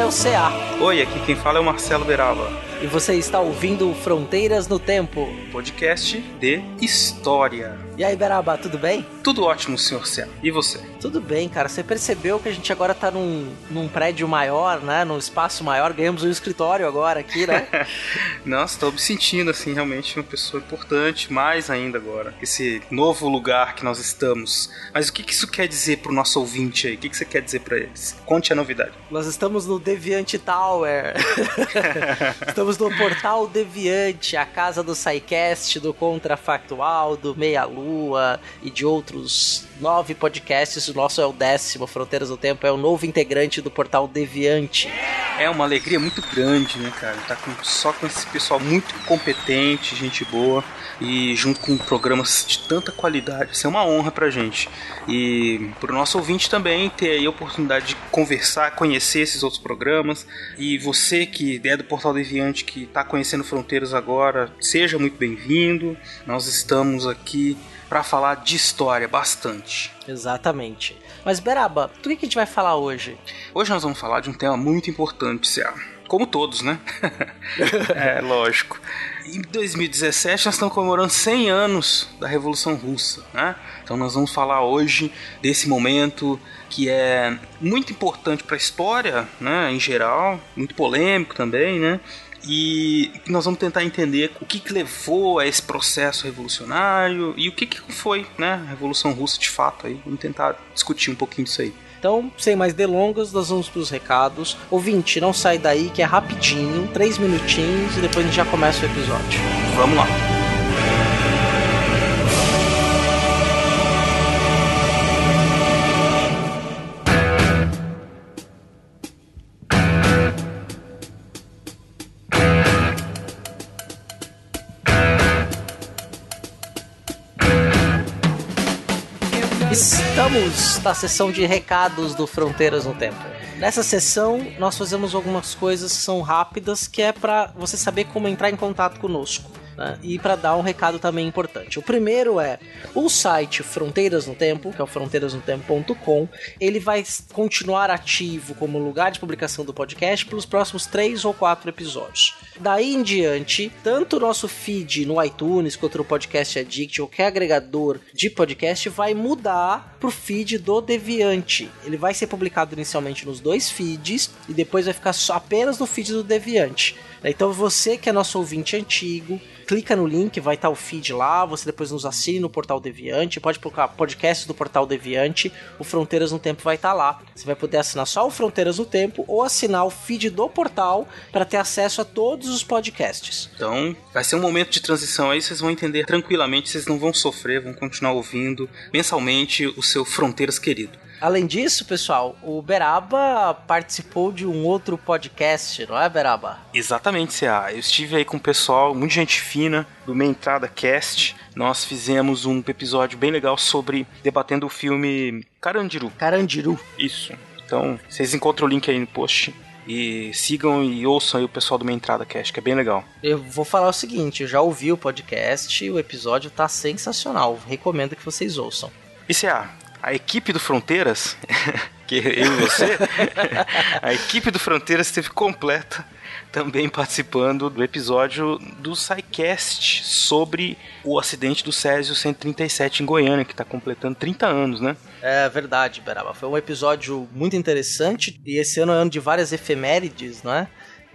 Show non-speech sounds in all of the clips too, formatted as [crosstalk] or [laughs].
É o CA. Oi, aqui quem fala é o Marcelo Beraba, E você está ouvindo Fronteiras no Tempo. podcast de história. E aí, Beraba, tudo bem? Tudo ótimo, senhor Céu. E você? Tudo bem, cara. Você percebeu que a gente agora tá num, num prédio maior, né? Num espaço maior. Ganhamos um escritório agora aqui, né? [laughs] Nossa, tô me sentindo, assim, realmente uma pessoa importante, mais ainda agora. Esse novo lugar que nós estamos. Mas o que, que isso quer dizer pro nosso ouvinte aí? O que, que você quer dizer pra eles? Conte a novidade. Nós estamos no Deviante Tower. [laughs] [laughs] estamos no portal Deviante, a casa do SciCast, do Contrafactual, do Meia Lua e de outros nove podcasts. O nosso é o décimo, Fronteiras do Tempo, é o novo integrante do portal Deviante. É uma alegria muito grande, né, cara? Tá com, só com esse pessoal muito competente, gente boa. E junto com programas de tanta qualidade. Isso é uma honra pra gente. E pro nosso ouvinte também ter aí a oportunidade de conversar, conhecer esses outros programas. E você que é do Portal Deviante, que tá conhecendo Fronteiras agora, seja muito bem-vindo. Nós estamos aqui para falar de história bastante. Exatamente. Mas, Beraba, do que que a gente vai falar hoje? Hoje nós vamos falar de um tema muito importante, Céu. Como todos, né? [laughs] é, lógico. Em 2017 nós estamos comemorando 100 anos da Revolução Russa, né? Então nós vamos falar hoje desse momento que é muito importante para a história, né, em geral, muito polêmico também, né? E nós vamos tentar entender o que, que levou a esse processo revolucionário e o que, que foi, né, a Revolução Russa de fato aí. Vamos tentar discutir um pouquinho disso aí. Então, sem mais delongas, nós vamos pros recados. Ouvinte, não sai daí que é rapidinho, três minutinhos e depois a gente já começa o episódio. Vamos lá. Estamos na sessão de recados do Fronteiras no Tempo. Nessa sessão, nós fazemos algumas coisas que são rápidas, que é para você saber como entrar em contato conosco. Né? E para dar um recado também importante. O primeiro é o site Fronteiras no Tempo, que é o fronteirasnotempo.com. Ele vai continuar ativo como lugar de publicação do podcast pelos próximos três ou quatro episódios. Daí em diante, tanto o nosso feed no iTunes quanto no Podcast Addict, qualquer agregador de podcast, vai mudar pro feed do Deviante. Ele vai ser publicado inicialmente nos dois feeds e depois vai ficar só apenas no feed do Deviante. Então você que é nosso ouvinte antigo, clica no link, vai estar o feed lá, você depois nos assine no Portal Deviante, pode colocar podcast do Portal Deviante, o Fronteiras no Tempo vai estar lá. Você vai poder assinar só o Fronteiras no Tempo ou assinar o feed do portal para ter acesso a todos os podcasts. Então, vai ser um momento de transição aí, vocês vão entender tranquilamente, vocês não vão sofrer, vão continuar ouvindo mensalmente o seu Fronteiras querido. Além disso, pessoal, o Beraba participou de um outro podcast, não é, Beraba? Exatamente, CA. Eu estive aí com o pessoal, muita gente fina, do Meia Entrada Cast. Nós fizemos um episódio bem legal sobre debatendo o filme Carandiru. Carandiru. Isso. Então, vocês encontram o link aí no post. E sigam e ouçam aí o pessoal do Meia Entrada Cast, que é bem legal. Eu vou falar o seguinte, eu já ouvi o podcast, o episódio tá sensacional, recomendo que vocês ouçam. E CA, a equipe do Fronteiras, [laughs] que eu e você, [laughs] a equipe do Fronteiras esteve completa também participando do episódio do SciCast sobre o acidente do Césio 137 em Goiânia, que está completando 30 anos, né? É verdade, Beraba. Foi um episódio muito interessante e esse ano é ano de várias efemérides, não é?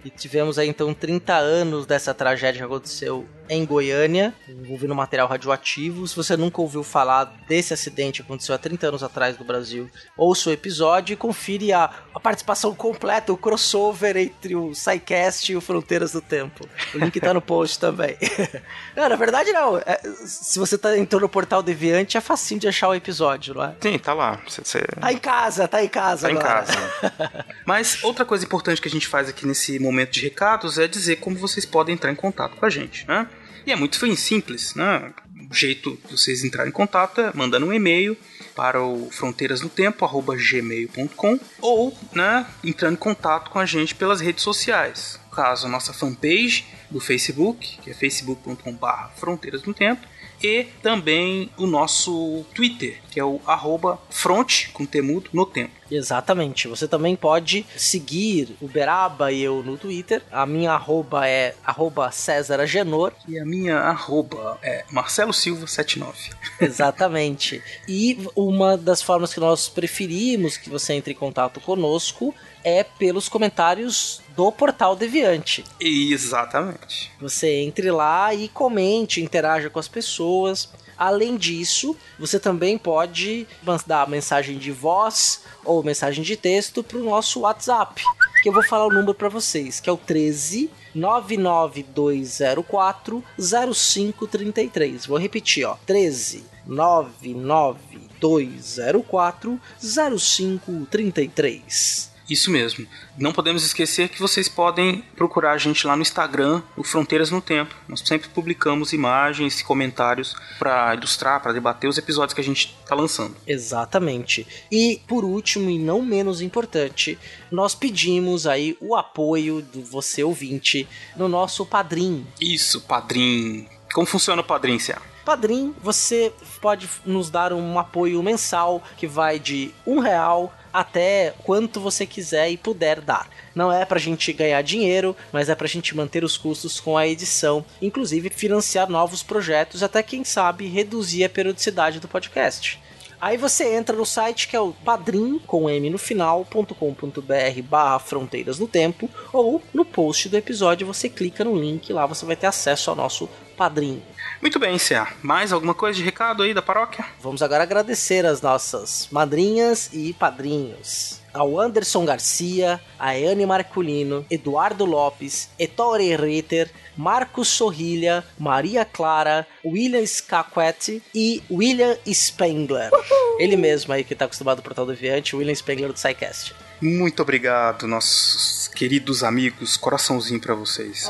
E tivemos aí então 30 anos dessa tragédia que aconteceu em Goiânia, envolvendo material radioativo. Se você nunca ouviu falar desse acidente que aconteceu há 30 anos atrás no Brasil, ouça o episódio e confira a, a participação completa, o crossover entre o SciCast e o Fronteiras do Tempo. O link tá no post também. [laughs] não, na verdade não. É, se você tá entrando no portal Deviante, é facinho de achar o episódio, não é? Sim, tá lá. Cê, cê... Tá em casa, tá em casa Tá agora. em casa. [laughs] Mas outra coisa importante que a gente faz aqui nesse momento de recados é dizer como vocês podem entrar em contato com a gente, né? E é muito simples, né? O jeito de vocês entrarem em contato é mandando um e-mail para o fronteirasnotempo@gmail.com ou, né, entrando em contato com a gente pelas redes sociais. No caso, a nossa fanpage do Facebook, que é facebook.com/barra Fronteiras no Tempo, e também o nosso Twitter, que é o arroba front, com temudo, no tempo. Exatamente. Você também pode seguir o Beraba e eu no Twitter. A minha arroba é arroba César Agenor. E a minha arroba é Marcelo Silva 79. [laughs] Exatamente. e uma das formas que nós preferimos que você entre em contato conosco é pelos comentários do Portal Deviante. Exatamente. Você entre lá e comente, interaja com as pessoas. Além disso, você também pode mandar mensagem de voz ou mensagem de texto para o nosso WhatsApp, que eu vou falar o número para vocês, que é o 13 99204 0533. Vou repetir, ó. 13 99204 0533. Isso mesmo. Não podemos esquecer que vocês podem procurar a gente lá no Instagram, o Fronteiras no Tempo. Nós sempre publicamos imagens e comentários para ilustrar, para debater os episódios que a gente está lançando. Exatamente. E por último e não menos importante, nós pedimos aí o apoio do você ouvinte no nosso Padrim. Isso, padrinho. Como funciona o padrinho, Cia? Padrim, você pode nos dar um apoio mensal que vai de um real até quanto você quiser e puder dar. Não é pra gente ganhar dinheiro, mas é pra gente manter os custos com a edição, inclusive financiar novos projetos, até quem sabe reduzir a periodicidade do podcast. Aí você entra no site que é o padrim com m no final.com.br barra fronteiras no tempo ou no post do episódio você clica no link lá você vai ter acesso ao nosso padrim. Muito bem, Cia. Mais alguma coisa de recado aí da paróquia? Vamos agora agradecer as nossas madrinhas e padrinhos. Ao Anderson Garcia, a Anne Marculino, Eduardo Lopes, Ettore Ritter, Marcos Sorrilha, Maria Clara, William Scaquetti e William Spengler. Ele mesmo aí que tá acostumado ao Portal Deviante, William Spengler do SciCast. Muito obrigado, nossos queridos amigos. Coraçãozinho para vocês.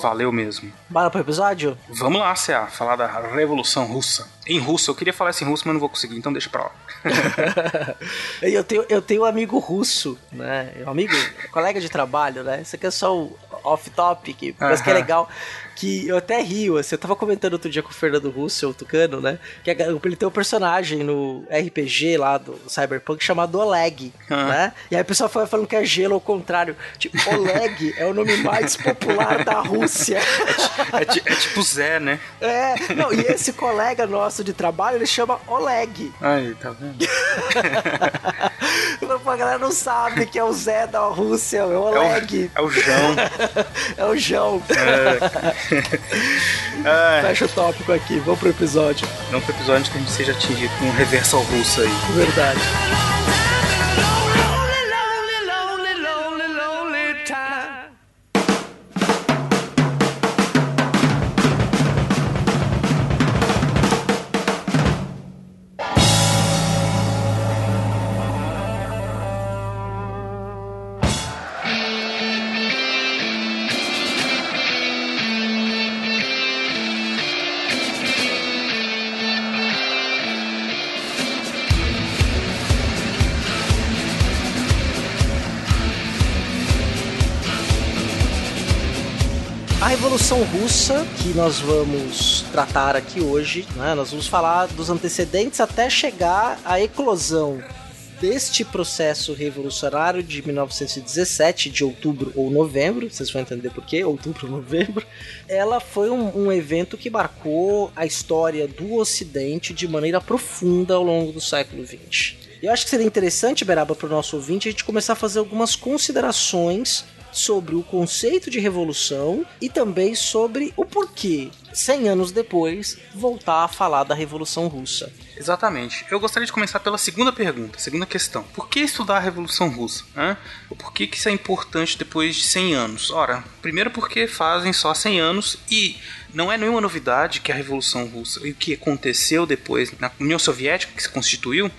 Valeu mesmo. Bora pro episódio? Vamos lá, Cia, falar da Revolução Russa. Em russo, eu queria falar isso em russo, mas não vou conseguir, então deixa pra lá. [laughs] eu, tenho, eu tenho um amigo russo, né? Um amigo, colega de trabalho, né? Isso aqui é só o off-topic, mas que é legal. Que eu até rio, assim, eu tava comentando outro dia com o Fernando Russo, o Tucano, né? Que ele tem um personagem no RPG lá do Cyberpunk chamado Oleg, Ah. né? E aí o pessoal foi falando que é gelo ao contrário. Tipo, Oleg é o nome mais popular da Rússia. É, ti- é tipo Zé, né? É, não, e esse colega nosso de trabalho, ele chama Oleg. Aí, tá vendo? [laughs] A galera não sabe que é o Zé da Rússia, é o É Oleg. o, [laughs] é o João. É o João. É, [laughs] Fecha o tópico aqui, vamos pro episódio. não pro episódio que a gente seja atingido com um reversal russo aí. Verdade. Revolução Russa, que nós vamos tratar aqui hoje, né? nós vamos falar dos antecedentes até chegar à eclosão deste processo revolucionário de 1917, de outubro ou novembro, vocês vão entender por quê, outubro ou novembro. Ela foi um, um evento que marcou a história do Ocidente de maneira profunda ao longo do século XX. Eu acho que seria interessante, Beraba, para o nosso ouvinte, a gente começar a fazer algumas considerações sobre o conceito de revolução e também sobre o porquê, 100 anos depois, voltar a falar da Revolução Russa. Exatamente. Eu gostaria de começar pela segunda pergunta, segunda questão. Por que estudar a Revolução Russa? Né? Por que, que isso é importante depois de 100 anos? Ora, primeiro porque fazem só 100 anos e não é nenhuma novidade que a Revolução Russa e o que aconteceu depois na União Soviética, que se constituiu,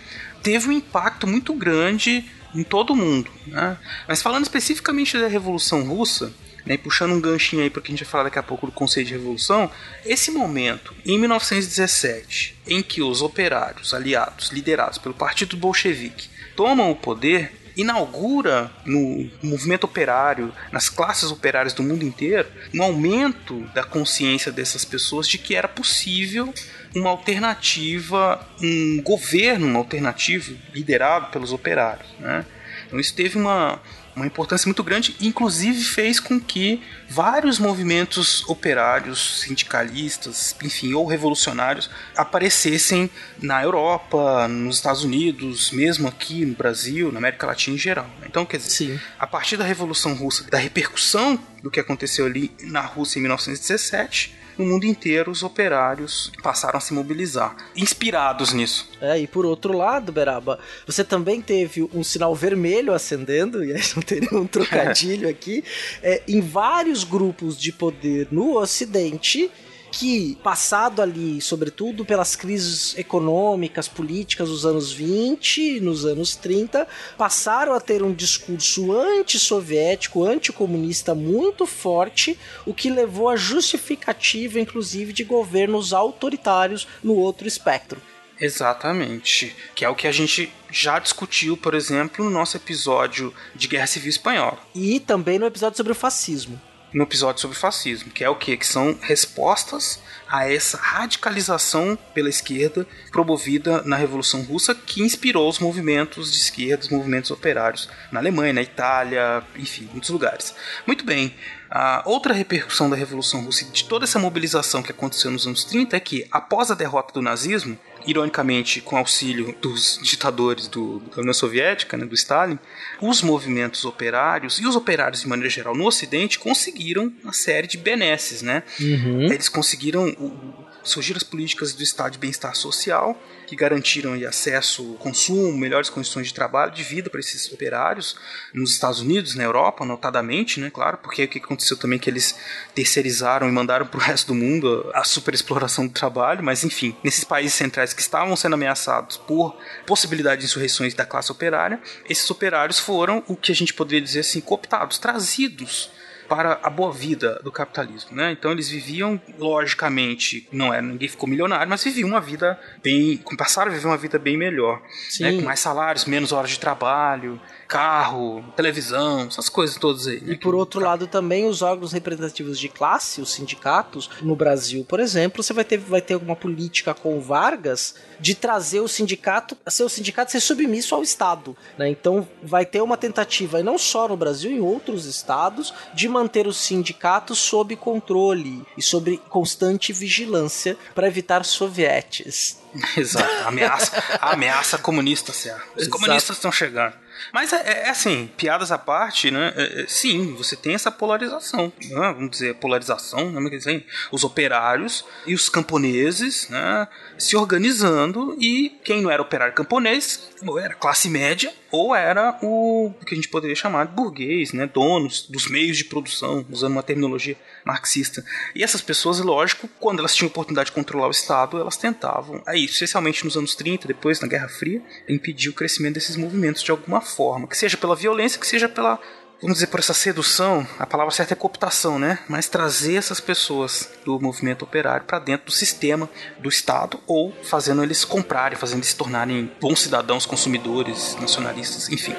teve um impacto muito grande em todo o mundo. Né? Mas falando especificamente da Revolução Russa, né, puxando um ganchinho aí para que a gente vai falar daqui a pouco do conceito de revolução, esse momento, em 1917, em que os operários aliados, liderados pelo Partido Bolchevique, tomam o poder, inaugura no movimento operário, nas classes operárias do mundo inteiro, um aumento da consciência dessas pessoas de que era possível uma alternativa, um governo uma alternativo liderado pelos operários. Né? Então isso teve uma, uma importância muito grande, inclusive fez com que vários movimentos operários, sindicalistas, enfim, ou revolucionários aparecessem na Europa, nos Estados Unidos, mesmo aqui no Brasil, na América Latina em geral. Então, quer dizer, Sim. a partir da Revolução Russa, da repercussão do que aconteceu ali na Rússia em 1917, no mundo inteiro os operários passaram a se mobilizar, inspirados nisso. É, e por outro lado, Beraba, você também teve um sinal vermelho acendendo, e aí não teria um trocadilho [laughs] aqui, é, em vários grupos de poder no Ocidente que, passado ali, sobretudo pelas crises econômicas, políticas dos anos 20, nos anos 30, passaram a ter um discurso antissoviético, anticomunista muito forte, o que levou à justificativa, inclusive, de governos autoritários no outro espectro. Exatamente. Que é o que a gente já discutiu, por exemplo, no nosso episódio de Guerra Civil Espanhola. E também no episódio sobre o fascismo no episódio sobre fascismo, que é o que? Que são respostas a essa radicalização pela esquerda promovida na Revolução Russa que inspirou os movimentos de esquerda, os movimentos operários na Alemanha, na Itália, enfim, muitos lugares. Muito bem. A outra repercussão da Revolução Russa e de toda essa mobilização que aconteceu nos anos 30 é que, após a derrota do nazismo, ironicamente com auxílio dos ditadores do, da União Soviética, né, do Stalin, os movimentos operários e os operários de maneira geral no Ocidente conseguiram uma série de benesses, né? Uhum. Eles conseguiram o, surgiram as políticas do Estado de bem-estar social que garantiram aí, acesso, consumo, melhores condições de trabalho, de vida para esses operários nos Estados Unidos, na Europa, notadamente, né, claro, porque o que aconteceu também é que eles terceirizaram e mandaram para o resto do mundo a superexploração do trabalho, mas enfim, nesses países centrais que estavam sendo ameaçados por possibilidade de insurreições da classe operária, esses operários foram o que a gente poderia dizer assim, cooptados, trazidos para a boa vida do capitalismo, né? Então eles viviam, logicamente, não é, ninguém ficou milionário, mas viviam uma vida bem, passaram a viver uma vida bem melhor, né? com mais salários, menos horas de trabalho, carro, televisão, essas coisas todas aí. Né? E por outro lado também os órgãos representativos de classe, os sindicatos, no Brasil, por exemplo, você vai ter, vai ter alguma política com Vargas de trazer o sindicato, ser o sindicato ser submisso ao Estado, né? Então vai ter uma tentativa, e não só no Brasil, em outros estados, de manter os sindicatos sob controle e sob constante vigilância para evitar sovietes. [laughs] Exato, ameaça, ameaça comunista, Certo? Os Exato. comunistas estão chegando. Mas é, é, assim, piadas à parte, né? É, é, sim, você tem essa polarização, né? vamos dizer, polarização, né? Assim, os operários e os camponeses, né? Se organizando e quem não era operário camponês, era classe média, ou era o que a gente poderia chamar de burguês, né? Donos dos meios de produção, usando uma terminologia marxista. E essas pessoas, lógico, quando elas tinham oportunidade de controlar o Estado, elas tentavam, aí, especialmente nos anos 30, depois na Guerra Fria, impedir o crescimento desses movimentos de alguma forma, que seja pela violência, que seja pela vamos dizer por essa sedução, a palavra certa é cooptação, né? Mas trazer essas pessoas do movimento operário para dentro do sistema do Estado ou fazendo eles comprarem, fazendo eles se tornarem bons cidadãos, consumidores, nacionalistas, enfim.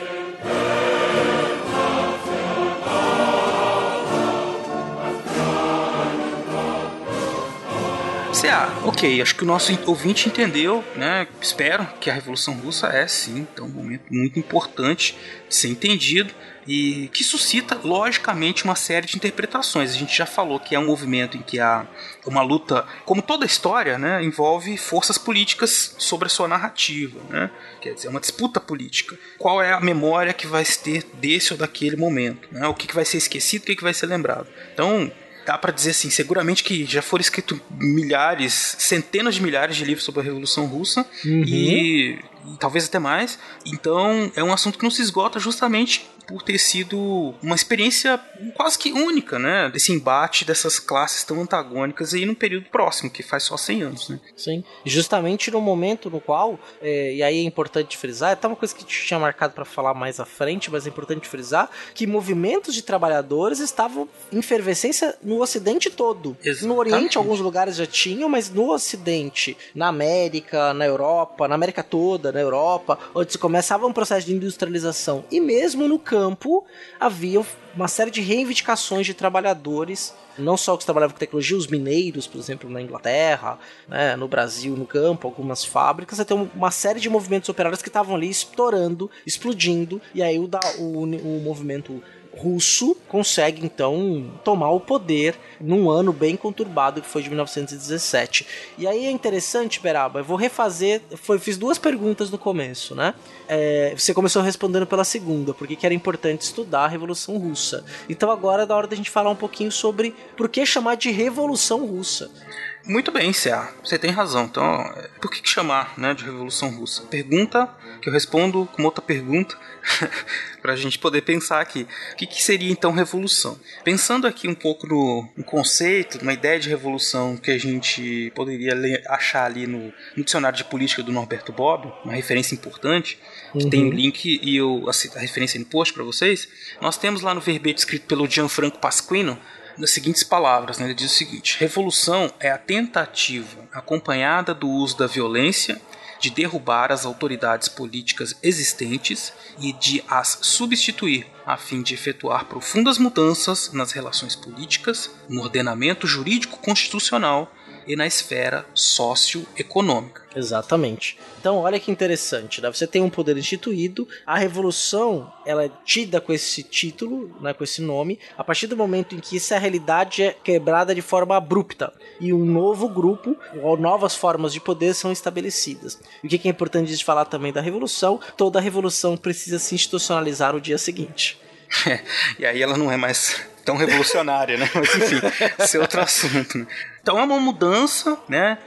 CA, ok, acho que o nosso ouvinte entendeu, né? Espero que a Revolução Russa é sim, então, um momento muito importante de ser entendido e que suscita, logicamente, uma série de interpretações. A gente já falou que é um movimento em que há uma luta, como toda história, né, envolve forças políticas sobre a sua narrativa, né? Quer dizer, é uma disputa política. Qual é a memória que vai ter desse ou daquele momento? Né? O que, que vai ser esquecido, o que, que vai ser lembrado? Então, dá para dizer assim, seguramente que já foram escritos milhares, centenas de milhares de livros sobre a Revolução Russa uhum. e, e, talvez até mais. Então é um assunto que não se esgota justamente por ter sido uma experiência quase que única, né? Desse embate dessas classes tão antagônicas aí num período próximo, que faz só 100 anos, né? Sim. Justamente no momento no qual, é, e aí é importante frisar, é até uma coisa que tinha marcado para falar mais à frente, mas é importante frisar que movimentos de trabalhadores estavam em efervescência no Ocidente todo. Exatamente. No Oriente, alguns lugares já tinham, mas no Ocidente, na América, na Europa, na América toda, na Europa, onde se começava um processo de industrialização, e mesmo no campo havia uma série de reivindicações de trabalhadores, não só que trabalhavam com tecnologia, os mineiros, por exemplo, na Inglaterra, né, no Brasil, no campo, algumas fábricas, até uma série de movimentos operários que estavam ali estourando, explodindo, e aí o, da, o, o movimento russo consegue então tomar o poder num ano bem conturbado que foi de 1917. E aí é interessante, Beraba, eu vou refazer, foi, fiz duas perguntas no começo, né? É, você começou respondendo pela segunda, porque que era importante estudar a Revolução Russa. Então agora é da hora da gente falar um pouquinho sobre por que chamar de Revolução Russa. Muito bem, C.A. Você tem razão. Então, é, por que chamar né, de Revolução Russa? Pergunta que eu respondo com outra pergunta [laughs] para a gente poder pensar aqui. O que, que, seria então revolução? Pensando aqui um pouco no, no, conceito, numa ideia de revolução que a gente poderia ler, achar ali no, no, dicionário de política do Norberto Bobbio, uma referência importante, uhum. tem o um link e eu, a, a referência no post para vocês. Nós temos lá no verbete escrito pelo Gianfranco Pasquino nas seguintes palavras, né? ele diz o seguinte: revolução é a tentativa acompanhada do uso da violência de derrubar as autoridades políticas existentes e de as substituir, a fim de efetuar profundas mudanças nas relações políticas, no ordenamento jurídico constitucional e na esfera socioeconômica. Exatamente. Então, olha que interessante, né? Você tem um poder instituído, a revolução, ela é tida com esse título, né, com esse nome, a partir do momento em que essa realidade é quebrada de forma abrupta e um novo grupo ou novas formas de poder são estabelecidas. E o que é importante de falar também da revolução? Toda revolução precisa se institucionalizar no dia seguinte. É, [laughs] e aí ela não é mais tão revolucionária, né? Mas enfim, esse é outro assunto. Né? Então é uma mudança, né?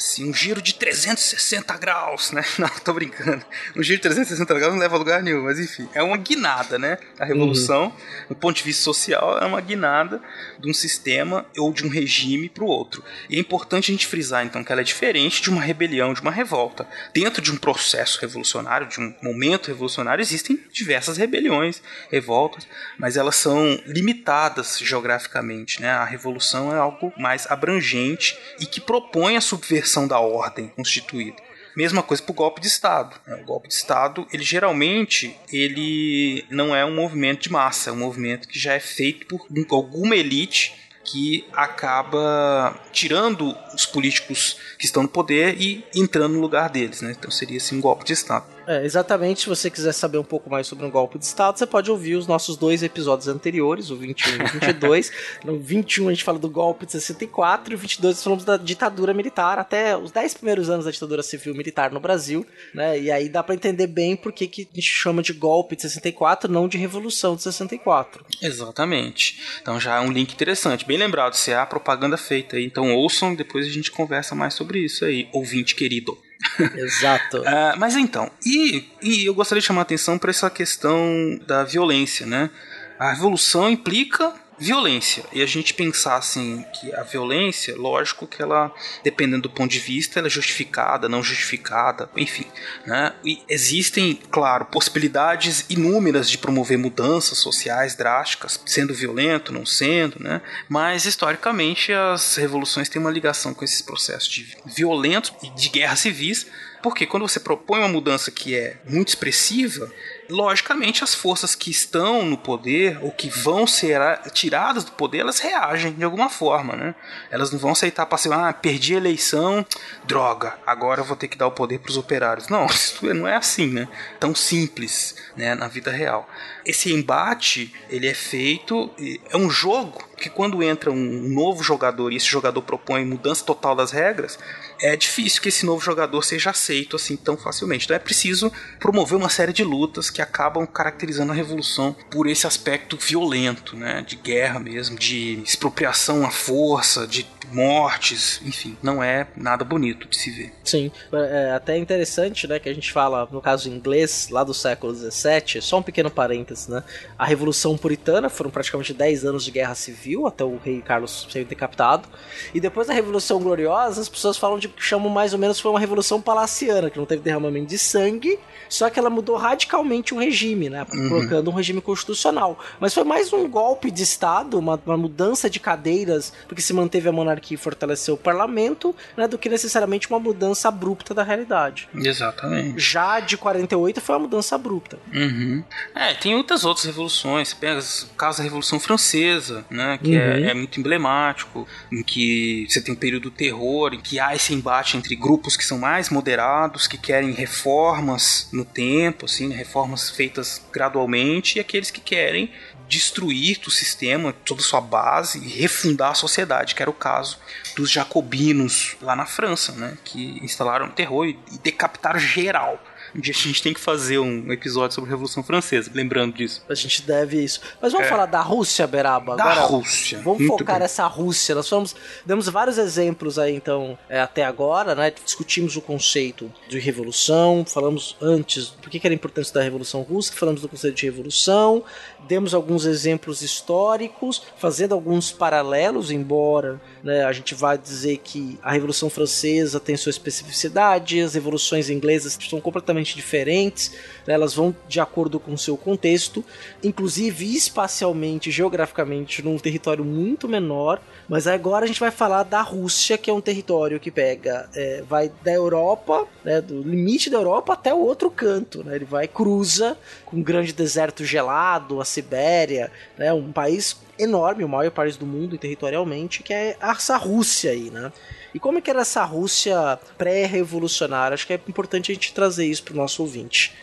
Assim, um giro de 360 graus, né? [laughs] Não, tô brincando. Um giro de 360 graus não leva a lugar nenhum, mas enfim, é uma guinada, né? A revolução, uhum. do ponto de vista social, é uma guinada de um sistema ou de um regime para o outro. E é importante a gente frisar, então, que ela é diferente de uma rebelião, de uma revolta. Dentro de um processo revolucionário, de um momento revolucionário, existem diversas rebeliões, revoltas, mas elas são limitadas geograficamente, né? A revolução é algo mais abrangente e que propõe a subversão da ordem constituída. Mesma coisa para o golpe de Estado. Né? O golpe de Estado, ele geralmente ele não é um movimento de massa, é um movimento que já é feito por alguma elite que acaba tirando os políticos que estão no poder e entrando no lugar deles, né? Então seria assim um golpe de Estado. É, exatamente, se você quiser saber um pouco mais sobre um golpe de Estado, você pode ouvir os nossos dois episódios anteriores, o 21 e o 22. [laughs] no 21 a gente fala do golpe de 64 e o 22 falamos da ditadura militar, até os 10 primeiros anos da ditadura civil militar no Brasil, né? E aí dá para entender bem por que, que a gente chama de golpe de 64, não de revolução de 64. Exatamente. Então já é um link interessante, bem lembrado, se é a propaganda feita aí. Então ouçam, depois a gente conversa mais sobre isso aí, ouvinte querido. [laughs] Exato. uh, mas então, e, e eu gostaria de chamar a atenção para essa questão da violência, né? A revolução implica violência. E a gente pensar assim que a violência, lógico que ela, dependendo do ponto de vista, ela é justificada, não justificada, enfim. Né? E existem, claro, possibilidades inúmeras de promover mudanças sociais drásticas, sendo violento, não sendo, né? mas historicamente as revoluções têm uma ligação com esses processos de violentos e de guerras civis Porque quando você propõe uma mudança que é muito expressiva, logicamente as forças que estão no poder ou que vão ser tiradas do poder, elas reagem de alguma forma, né? Elas não vão aceitar passivo, ah, perdi a eleição, droga, agora eu vou ter que dar o poder para os operários. Não, [laughs] isso não é assim, né? Tão simples, né, na vida real. Esse embate, ele é feito, é um jogo que quando entra um novo jogador e esse jogador propõe mudança total das regras, é difícil que esse novo jogador seja aceito assim tão facilmente. Então é preciso promover uma série de lutas que acabam caracterizando a revolução por esse aspecto violento, né, de guerra mesmo, de expropriação à força, de mortes, enfim, não é nada bonito de se ver. Sim, é até interessante, né, que a gente fala, no caso inglês, lá do século XVII, só um pequeno parênteses, né, a Revolução Puritana foram praticamente 10 anos de guerra civil, até o rei Carlos ser decapitado, e depois da Revolução Gloriosa, as pessoas falam de que chamam mais ou menos foi uma Revolução Palaciana, que não teve derramamento de sangue, só que ela mudou radicalmente o regime, né? Uhum. Colocando um regime constitucional. Mas foi mais um golpe de Estado, uma, uma mudança de cadeiras, porque se manteve a monarquia e fortaleceu o parlamento, né? Do que necessariamente uma mudança abrupta da realidade. Exatamente. Já de 48 foi uma mudança abrupta. Uhum. É, tem muitas outras revoluções. Pega o caso da Revolução Francesa, né? Que é, uhum. é, é muito emblemático, em que você tem um período do terror, em que há esse embate entre grupos que são mais moderados, que querem reformas no tempo, assim, né, reformas feitas gradualmente, e aqueles que querem destruir o sistema, toda a sua base e refundar a sociedade, que era o caso dos jacobinos lá na França, né, que instalaram terror e decapitaram geral. Um dia a gente tem que fazer um episódio sobre a Revolução Francesa, lembrando disso. A gente deve isso. Mas vamos é. falar da Rússia, Beraba? Da Agora, Rússia. Vamos focar bem. nessa Rússia. Nós fomos, demos vários exemplos aí, então, é, até agora, né? Discutimos o conceito de revolução, falamos antes do que era a importância da Revolução Russa, falamos do conceito de revolução, demos alguns exemplos históricos, fazendo alguns paralelos, embora né, a gente vá dizer que a Revolução Francesa tem sua especificidade, as revoluções inglesas são completamente diferentes, né, elas vão de acordo com o seu contexto, inclusive espacialmente, geograficamente, num território muito menor. Mas agora a gente vai falar da Rússia, que é um território que pega, é, vai da Europa, né, do limite da Europa até o outro canto. Né, ele vai cruza com um grande deserto gelado, a Sibéria, né, um país enorme, o maior país do mundo territorialmente, que é essa Rússia aí, né? E como é que era essa Rússia pré-revolucionária? Acho que é importante a gente trazer isso para o nosso ouvinte.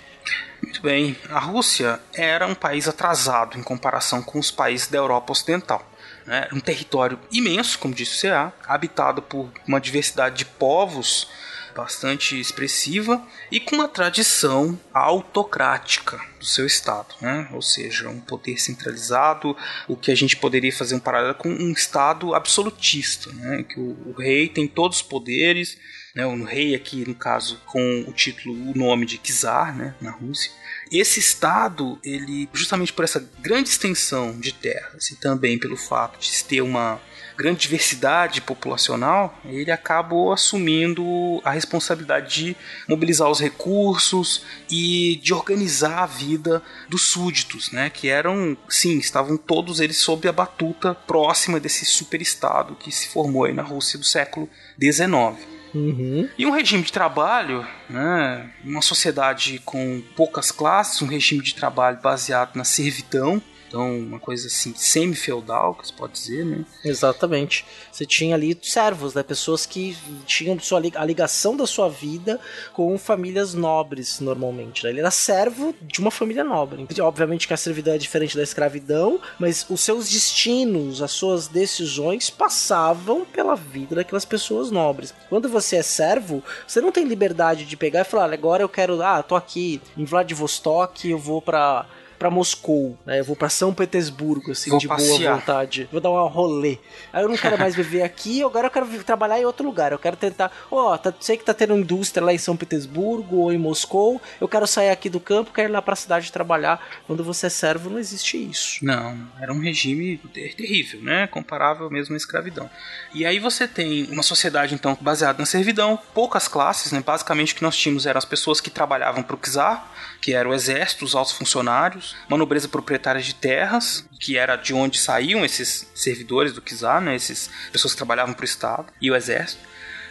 Muito bem. A Rússia era um país atrasado em comparação com os países da Europa Ocidental. Né? Um território imenso, como disse o CA, habitado por uma diversidade de povos bastante expressiva e com uma tradição autocrática do seu estado, né? ou seja, um poder centralizado, o que a gente poderia fazer um paralelo com um estado absolutista, né? que o, o rei tem todos os poderes, né? o rei aqui no caso com o título, o nome de czar, né? na Rússia. Esse estado, ele justamente por essa grande extensão de terras e também pelo fato de ter uma grande diversidade populacional, ele acabou assumindo a responsabilidade de mobilizar os recursos e de organizar a vida dos súditos, né? Que eram, sim, estavam todos eles sob a batuta próxima desse superestado que se formou aí na Rússia do século XIX. Uhum. E um regime de trabalho, né, uma sociedade com poucas classes, um regime de trabalho baseado na servidão, então, uma coisa assim, semi-feudal, que se pode dizer, né? Exatamente. Você tinha ali servos, né? Pessoas que tinham sua, a ligação da sua vida com famílias nobres, normalmente. Né? Ele era servo de uma família nobre. Obviamente que a servidão é diferente da escravidão, mas os seus destinos, as suas decisões passavam pela vida daquelas pessoas nobres. Quando você é servo, você não tem liberdade de pegar e falar, agora eu quero, ah, tô aqui em Vladivostok, eu vou para para Moscou, né? Eu vou para São Petersburgo, assim, vou de passear. boa vontade. Vou dar um rolê. Aí eu não quero mais viver aqui, [laughs] agora eu quero trabalhar em outro lugar. Eu quero tentar. Ó, oh, tá, sei que tá tendo indústria lá em São Petersburgo ou em Moscou. Eu quero sair aqui do campo, quero ir lá pra cidade trabalhar. Quando você é servo, não existe isso. Não, era um regime terrível, né? Comparável mesmo à escravidão. E aí você tem uma sociedade, então, baseada na servidão, poucas classes, né? Basicamente o que nós tínhamos eram as pessoas que trabalhavam pro czar, que era o exército, os altos funcionários, uma nobreza proprietária de terras, que era de onde saíam esses servidores do czar, né, essas pessoas que trabalhavam para o Estado, e o exército,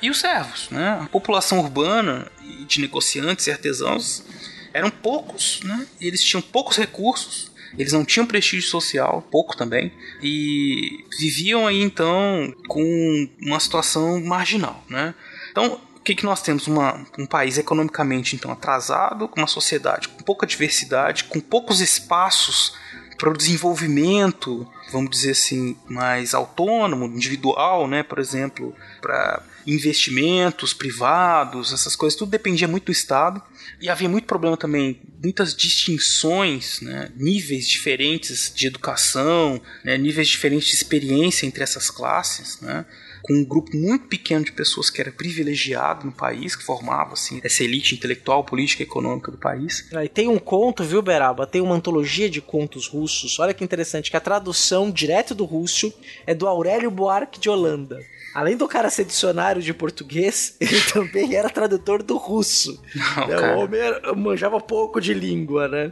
e os servos. Né? A população urbana de negociantes e artesãos eram poucos, né? eles tinham poucos recursos, eles não tinham prestígio social, pouco também, e viviam aí então com uma situação marginal. Né? Então, que, que nós temos? Uma, um país economicamente então atrasado, uma sociedade com pouca diversidade, com poucos espaços para o desenvolvimento, vamos dizer assim, mais autônomo, individual, né? Por exemplo, para investimentos privados, essas coisas, tudo dependia muito do Estado. E havia muito problema também, muitas distinções, né? níveis diferentes de educação, né? níveis diferentes de experiência entre essas classes. Né? Com um grupo muito pequeno de pessoas que era privilegiado no país, que formava assim, essa elite intelectual, política e econômica do país. E tem um conto, viu, Beraba? Tem uma antologia de contos russos. Olha que interessante, que a tradução direto do russo é do Aurélio Buarque de Holanda. Além do cara ser dicionário de português, [laughs] ele também era tradutor do russo. Não, né? O homem manjava pouco de língua, né?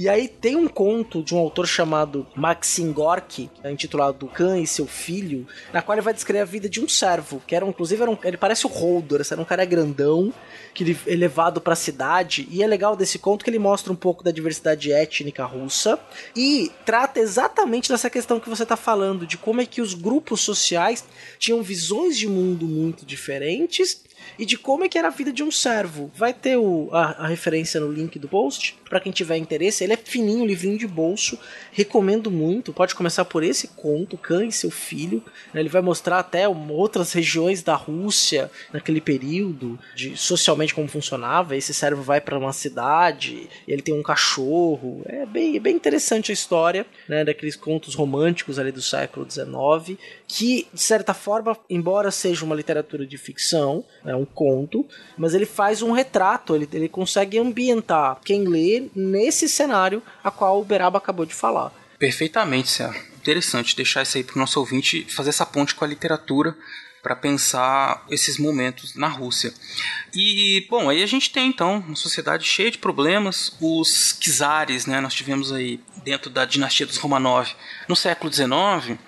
E aí tem um conto de um autor chamado Maxim Gorky, intitulado Khan e seu filho, na qual ele vai descrever a vida de um servo, que era inclusive era um, ele parece o Holdor, era um cara grandão, que ele é levado para a cidade, e é legal desse conto que ele mostra um pouco da diversidade étnica russa e trata exatamente dessa questão que você está falando, de como é que os grupos sociais tinham visões de mundo muito diferentes e de como é que era a vida de um servo. Vai ter o, a, a referência no link do post, para quem tiver interesse. Ele é fininho, livrinho de bolso, recomendo muito. Pode começar por esse conto, Khan e seu filho. Né? Ele vai mostrar até outras regiões da Rússia naquele período, de socialmente como funcionava. Esse servo vai para uma cidade, ele tem um cachorro. É bem, bem interessante a história né? daqueles contos românticos ali do século XIX, que de certa forma, embora seja uma literatura de ficção, é um conto, mas ele faz um retrato, ele, ele consegue ambientar quem lê nesse cenário a qual o Beraba acabou de falar. Perfeitamente, Céu. Interessante deixar isso aí para o nosso ouvinte fazer essa ponte com a literatura para pensar esses momentos na Rússia. E, bom, aí a gente tem então uma sociedade cheia de problemas. Os czares, né, nós tivemos aí dentro da dinastia dos Romanov no século XIX,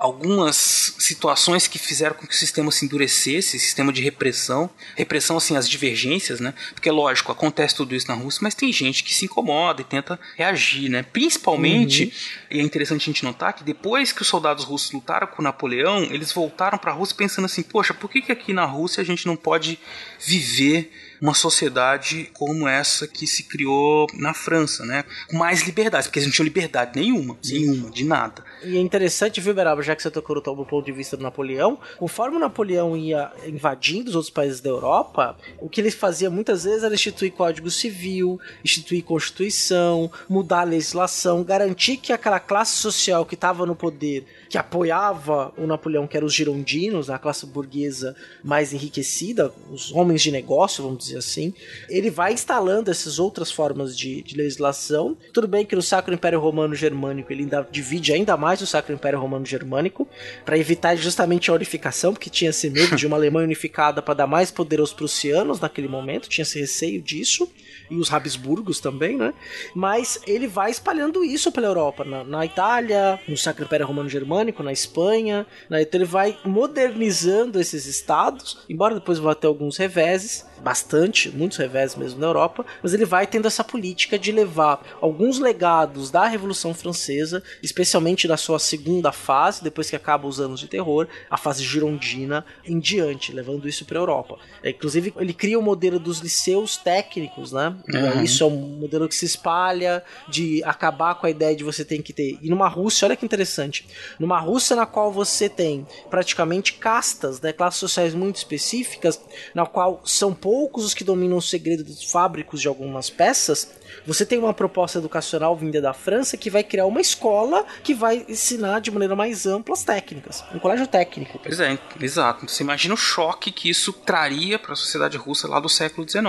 algumas situações que fizeram com que o sistema se endurecesse, sistema de repressão, repressão assim as divergências, né? Porque lógico, acontece tudo isso na Rússia, mas tem gente que se incomoda e tenta reagir, né? Principalmente, uhum. e é interessante a gente notar que depois que os soldados russos lutaram com Napoleão, eles voltaram para a Rússia pensando assim: "Poxa, por que que aqui na Rússia a gente não pode viver uma sociedade como essa que se criou na França, né? Com mais liberdade, porque eles não tinham liberdade nenhuma, Sim. nenhuma, de nada. E é interessante, viu, Beraba, já que você tocou no ponto de vista do Napoleão, conforme o Napoleão ia invadindo os outros países da Europa, o que ele fazia muitas vezes era instituir código civil, instituir constituição, mudar a legislação, garantir que aquela classe social que estava no poder que apoiava o Napoleão, que eram os girondinos, a classe burguesa mais enriquecida, os homens de negócio, vamos dizer assim, ele vai instalando essas outras formas de, de legislação. Tudo bem que no Sacro Império Romano Germânico ele ainda divide ainda mais o Sacro Império Romano Germânico, para evitar justamente a unificação, porque tinha esse medo de uma [laughs] Alemanha unificada para dar mais poder aos prussianos naquele momento, tinha esse receio disso e os Habsburgos também, né? Mas ele vai espalhando isso pela Europa, na, na Itália, no Sacro Império Romano Germânico, na Espanha, né? Então ele vai modernizando esses estados, embora depois vá ter alguns reveses, bastante, muitos revés mesmo na Europa, mas ele vai tendo essa política de levar alguns legados da Revolução Francesa, especialmente na sua segunda fase, depois que acaba os anos de terror, a fase girondina em diante, levando isso para a Europa. É, inclusive, ele cria o modelo dos liceus técnicos, né? Uhum. Isso é um modelo que se espalha de acabar com a ideia de você tem que ter. E numa Rússia, olha que interessante, numa Rússia na qual você tem praticamente castas, né, classes sociais muito específicas, na qual são poucos poucos os que dominam o segredo dos fábricos de algumas peças, você tem uma proposta educacional vinda da França que vai criar uma escola que vai ensinar de maneira mais ampla as técnicas, um colégio técnico. Pois é, exato. Você imagina o choque que isso traria para a sociedade russa lá do século XIX.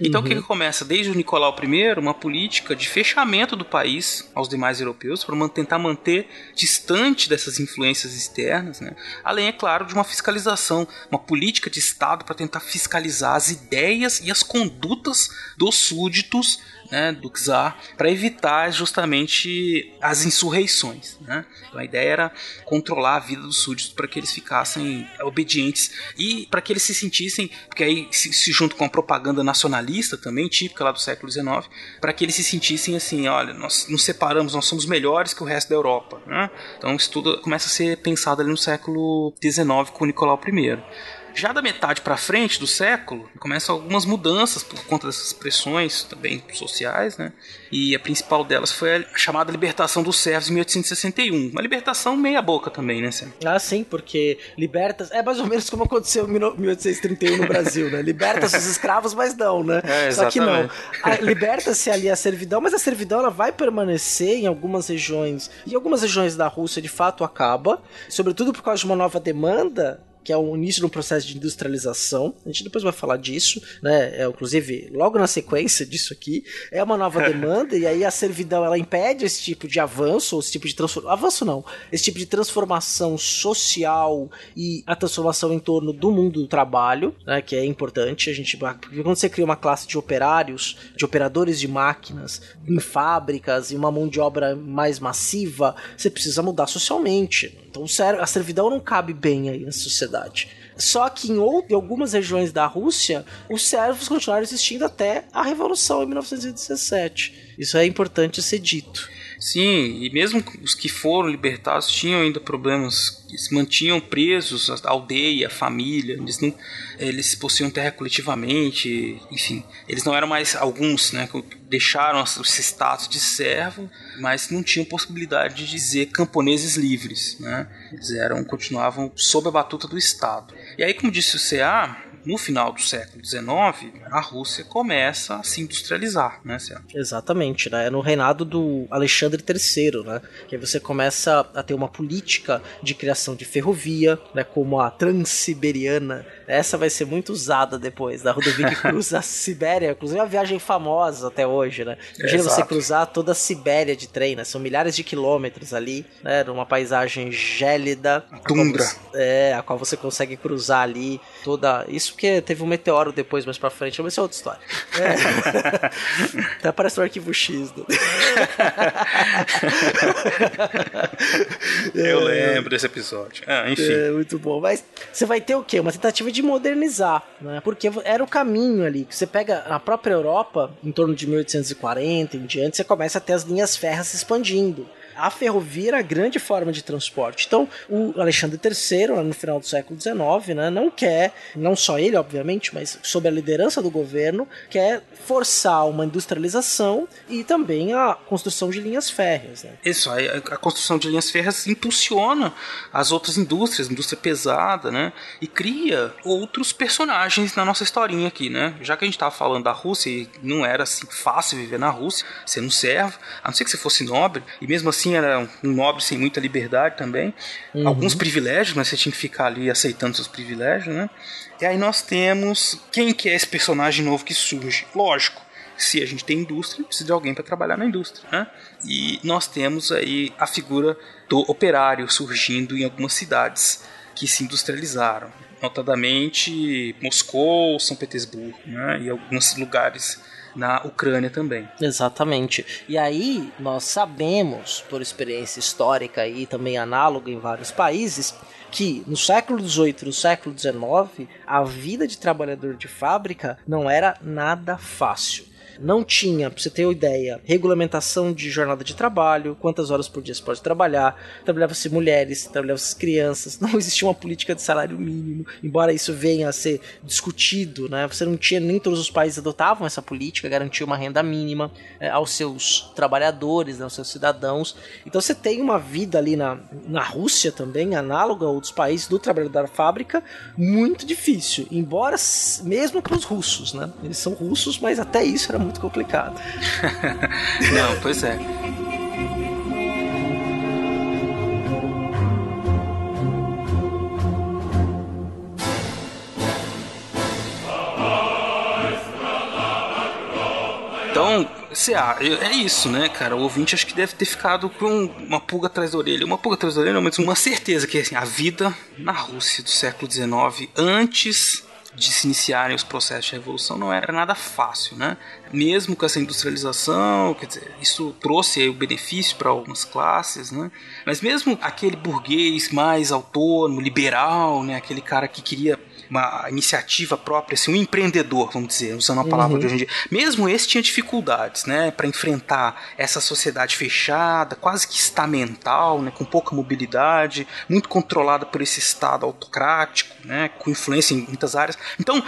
Então uhum. o que, que começa? Desde o Nicolau I, uma política de fechamento do país aos demais europeus para tentar manter distante dessas influências externas, né? além, é claro, de uma fiscalização, uma política de Estado para tentar fiscalizar as ideias e as condutas dos súditos né, do czar para evitar justamente as insurreições. Né? Então a ideia era controlar a vida dos súditos para que eles ficassem obedientes e para que eles se sentissem, porque aí se, se junto com a propaganda nacionalista também, típica lá do século XIX, para que eles se sentissem assim, olha, nós nos separamos, nós somos melhores que o resto da Europa. Né? Então isso tudo começa a ser pensado ali no século XIX com Nicolau I. Já da metade para frente do século, começam algumas mudanças por conta dessas pressões também sociais, né? E a principal delas foi a chamada libertação dos servos em 1861. Uma libertação meia boca também, né, Sam? Ah, sim, porque liberta... É mais ou menos como aconteceu em 1831 no Brasil, né? Liberta-se os [laughs] escravos, mas não, né? É, Só que não. Liberta-se ali a servidão, mas a servidão ela vai permanecer em algumas regiões. E algumas regiões da Rússia, de fato, acaba. Sobretudo por causa de uma nova demanda que é o início de um processo de industrialização. A gente depois vai falar disso, né? É, inclusive, logo na sequência disso aqui, é uma nova [laughs] demanda, e aí a servidão ela impede esse tipo de avanço, ou esse tipo de transformação. Avanço não, esse tipo de transformação social e a transformação em torno do mundo do trabalho, né? Que é importante. A gente. Porque quando você cria uma classe de operários, de operadores de máquinas, em fábricas, e uma mão de obra mais massiva, você precisa mudar socialmente. Então a servidão não cabe bem aí na sociedade. Só que em, outro, em algumas regiões da Rússia, os servos continuaram existindo até a Revolução em 1917. Isso é importante ser dito. Sim, e mesmo os que foram libertados tinham ainda problemas, se mantinham presos, a aldeia, a família, eles não eles possuíam terra coletivamente, enfim, eles não eram mais alguns, né, deixaram esse status de servo, mas não tinham possibilidade de dizer camponeses livres, né? Eles eram continuavam sob a batuta do Estado. E aí, como disse o CA, no final do século XIX, a Rússia começa a se industrializar, né, Céu? Exatamente, né? É no reinado do Alexandre III, né? Que aí você começa a ter uma política de criação de ferrovia, né? Como a Transiberiana. Essa vai ser muito usada depois, da rodovia que [laughs] cruza a Sibéria, inclusive é uma viagem famosa até hoje, né? Imagina você cruzar toda a Sibéria de trem, né? São milhares de quilômetros ali, né? Numa paisagem gélida. Tundra. A você, é, a qual você consegue cruzar ali toda... Isso porque teve um meteoro depois, mais pra frente, mas isso é outra história. [laughs] É. [laughs] Até parece um arquivo X. Do... Eu lembro desse episódio. Ah, enfim. É, muito bom. Mas você vai ter o quê? Uma tentativa de modernizar, né? Porque era o caminho ali. Você pega a própria Europa, em torno de 1840 em diante, você começa a ter as linhas férreas se expandindo a ferrovia era a grande forma de transporte. Então, o Alexandre III, no final do século XIX, né, não quer, não só ele, obviamente, mas sob a liderança do governo, quer forçar uma industrialização e também a construção de linhas férreas. Né? Isso, a, construção de linhas férreas impulsiona as outras indústrias, indústria pesada, né? E cria outros personagens na nossa historinha aqui, né? Já que a gente estava falando da Rússia e não era assim fácil viver na Rússia, sendo servo, a não ser que você fosse nobre, e mesmo assim era um nobre sem muita liberdade também, uhum. alguns privilégios, mas você tinha que ficar ali aceitando seus privilégios, né? E aí nós temos quem que é esse personagem novo que surge? Lógico, se a gente tem indústria, precisa de alguém para trabalhar na indústria, né? E nós temos aí a figura do operário surgindo em algumas cidades que se industrializaram, notadamente Moscou, São Petersburgo, né? E alguns lugares na Ucrânia também. Exatamente. E aí nós sabemos, por experiência histórica e também análoga em vários países, que no século XVIII e no século XIX, a vida de trabalhador de fábrica não era nada fácil não tinha, pra você ter uma ideia, regulamentação de jornada de trabalho, quantas horas por dia você pode trabalhar, trabalhava-se mulheres, trabalhava-se crianças, [laughs] não existia uma política de salário mínimo, embora isso venha a ser discutido, né? Você não tinha, nem todos os países adotavam essa política, garantia uma renda mínima é, aos seus trabalhadores, né, aos seus cidadãos. Então você tem uma vida ali na, na Rússia também, análoga a outros países do trabalhador da fábrica, muito difícil, embora mesmo para os russos, né? Eles são russos, mas até isso era muito muito complicado. [laughs] Não, pois é. Então, CA, é isso, né, cara? O ouvinte acho que deve ter ficado com uma pulga atrás da orelha. Uma pulga atrás da orelha, mas uma certeza que assim, a vida na Rússia do século XIX, antes de se iniciarem os processos de revolução não era nada fácil, né? Mesmo com essa industrialização, quer dizer, isso trouxe o benefício para algumas classes, né? Mas mesmo aquele burguês mais autônomo, liberal, né? Aquele cara que queria uma iniciativa própria, assim, um empreendedor, vamos dizer, usando a palavra uhum. de hoje em dia. Mesmo esse tinha dificuldades, né, para enfrentar essa sociedade fechada, quase que estamental, né, com pouca mobilidade, muito controlada por esse Estado autocrático, né, com influência em muitas áreas. Então,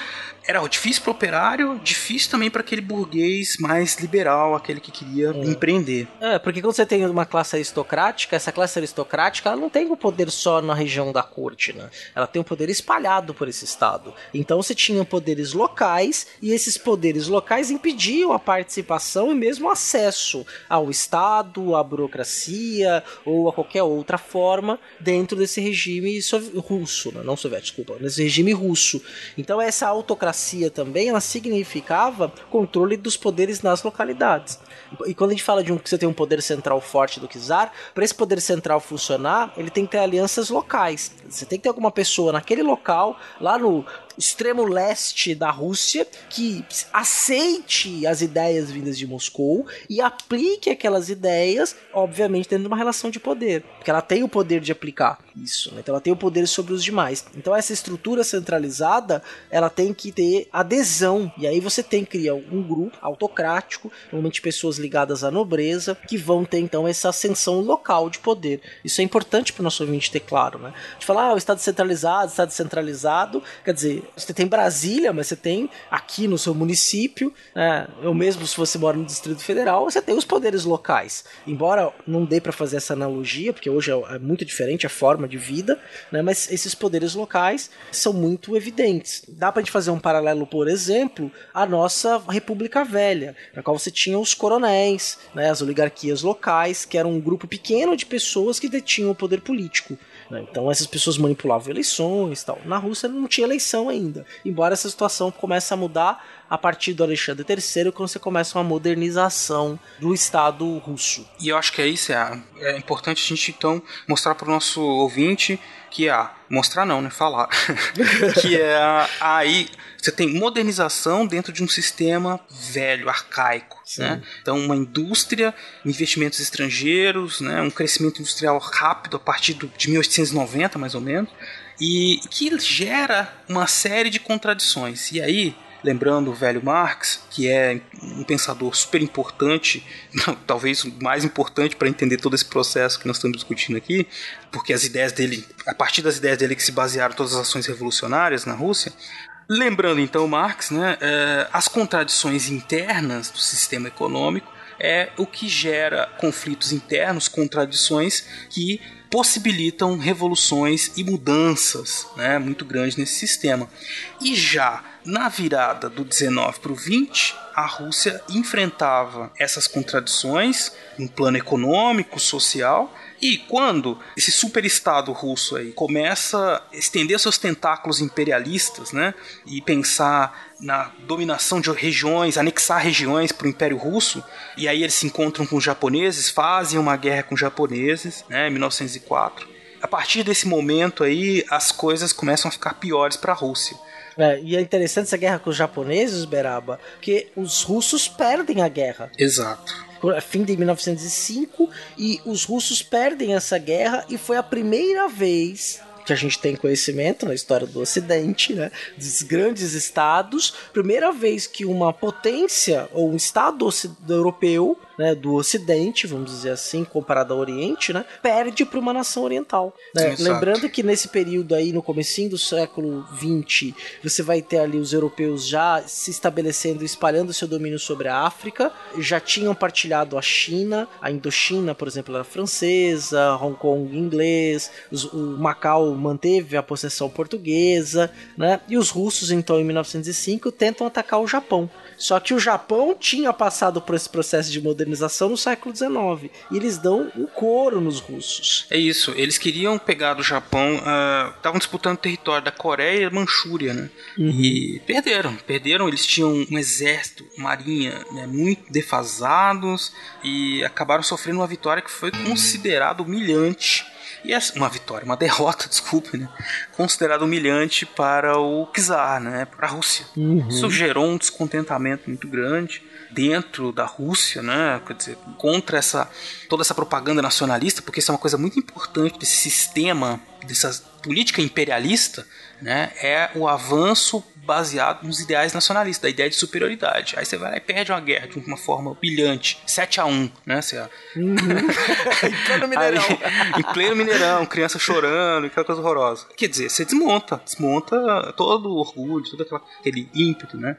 era difícil para o operário, difícil também para aquele burguês mais liberal, aquele que queria é. empreender. É, porque quando você tem uma classe aristocrática, essa classe aristocrática ela não tem o poder só na região da corte, né? Ela tem um poder espalhado por esse estado. Então você tinha poderes locais e esses poderes locais impediam a participação e mesmo o acesso ao estado, à burocracia ou a qualquer outra forma dentro desse regime russo, né? não soviético, desculpa, nesse regime russo. Então essa autocracia democracia também, ela significava controle dos poderes nas localidades. E quando a gente fala de um que você tem um poder central forte do czar, para esse poder central funcionar, ele tem que ter alianças locais. Você tem que ter alguma pessoa naquele local, lá no extremo leste da Rússia que aceite as ideias vindas de Moscou e aplique aquelas ideias, obviamente, dentro de uma relação de poder. Porque ela tem o poder de aplicar isso, né? então ela tem o poder sobre os demais. Então essa estrutura centralizada, ela tem que ter adesão. E aí você tem que criar um grupo autocrático, normalmente pessoas ligadas à nobreza, que vão ter então essa ascensão local de poder. Isso é importante para o nosso ouvinte ter claro, né? De falar, ah, o Estado centralizado, Estado centralizado, quer dizer, você tem Brasília, mas você tem aqui no seu município, né? eu mesmo, se você mora no Distrito Federal, você tem os poderes locais. Embora não dê para fazer essa analogia, porque hoje é, é muito diferente a forma de vida, né? mas esses poderes locais são muito evidentes. Dá para gente fazer um paralelo, por exemplo, à nossa República Velha, na qual você tinha os coronéis, né? as oligarquias locais, que eram um grupo pequeno de pessoas que detinham o poder político. Né? Então essas pessoas manipulavam eleições tal. Na Rússia não tinha eleição ainda. Embora essa situação comece a mudar a partir do Alexandre III, quando você começa uma modernização do Estado russo. E eu acho que é isso, é, é importante a gente então mostrar para o nosso ouvinte que é a mostrar não, né, falar, [laughs] que é aí você tem modernização dentro de um sistema velho, arcaico, né? Então uma indústria, investimentos estrangeiros, né, um crescimento industrial rápido a partir do, de 1890 mais ou menos, e que gera uma série de contradições. E aí lembrando o velho Marx, que é um pensador super importante, [laughs] talvez o mais importante para entender todo esse processo que nós estamos discutindo aqui, porque as ideias dele, a partir das ideias dele que se basearam todas as ações revolucionárias na Rússia, Lembrando então Marx, né, é, as contradições internas do sistema econômico é o que gera conflitos internos, contradições que possibilitam revoluções e mudanças né, muito grandes nesse sistema. E já na virada do 19 para o 20, a Rússia enfrentava essas contradições no plano econômico, social, e quando esse superestado russo aí começa a estender seus tentáculos imperialistas, né, e pensar na dominação de regiões, anexar regiões para o Império Russo, e aí eles se encontram com os japoneses, fazem uma guerra com os japoneses, né, em 1904. A partir desse momento aí, as coisas começam a ficar piores para a Rússia. É, e é interessante essa guerra com os japoneses, Beraba, que os russos perdem a guerra. Exato fim de 1905 e os russos perdem essa guerra e foi a primeira vez que a gente tem conhecimento na história do Ocidente, né, dos grandes estados, primeira vez que uma potência ou um estado europeu né, do Ocidente, vamos dizer assim, comparado ao Oriente, né, perde para uma nação oriental. Né? Lembrando que nesse período aí, no comecinho do século XX, você vai ter ali os europeus já se estabelecendo, espalhando seu domínio sobre a África, já tinham partilhado a China, a Indochina, por exemplo, era francesa, Hong Kong inglês, os, o Macau manteve a possessão portuguesa, né? E os russos, então, em 1905, tentam atacar o Japão. Só que o Japão tinha passado por esse processo de modernização no século XIX. E eles dão um couro nos russos. É isso. Eles queriam pegar do Japão. Ah, estavam uh, disputando o território da Coreia e Manchúria, né? Uhum. E perderam. Perderam. Eles tinham um exército, marinha, né, muito defasados. E acabaram sofrendo uma vitória que foi considerada humilhante E essa, uma vitória, uma derrota, [laughs] desculpe, né? Considerada humilhante para o czar, né? Para a Rússia. Uhum. Isso gerou um descontentamento muito grande dentro da Rússia, né? Quer dizer, contra essa toda essa propaganda nacionalista, porque isso é uma coisa muito importante desse sistema, dessa política imperialista, né? É o avanço baseado nos ideais nacionalistas, da ideia de superioridade. Aí você vai lá e perde uma guerra de uma forma brilhante, 7 a 1 né? Você, Uhum. [laughs] em pleno Mineirão. Aí, em pleno Mineirão, criança chorando, aquela coisa horrorosa. Quer dizer, você desmonta, desmonta todo o orgulho, todo aquela, aquele ímpeto, né?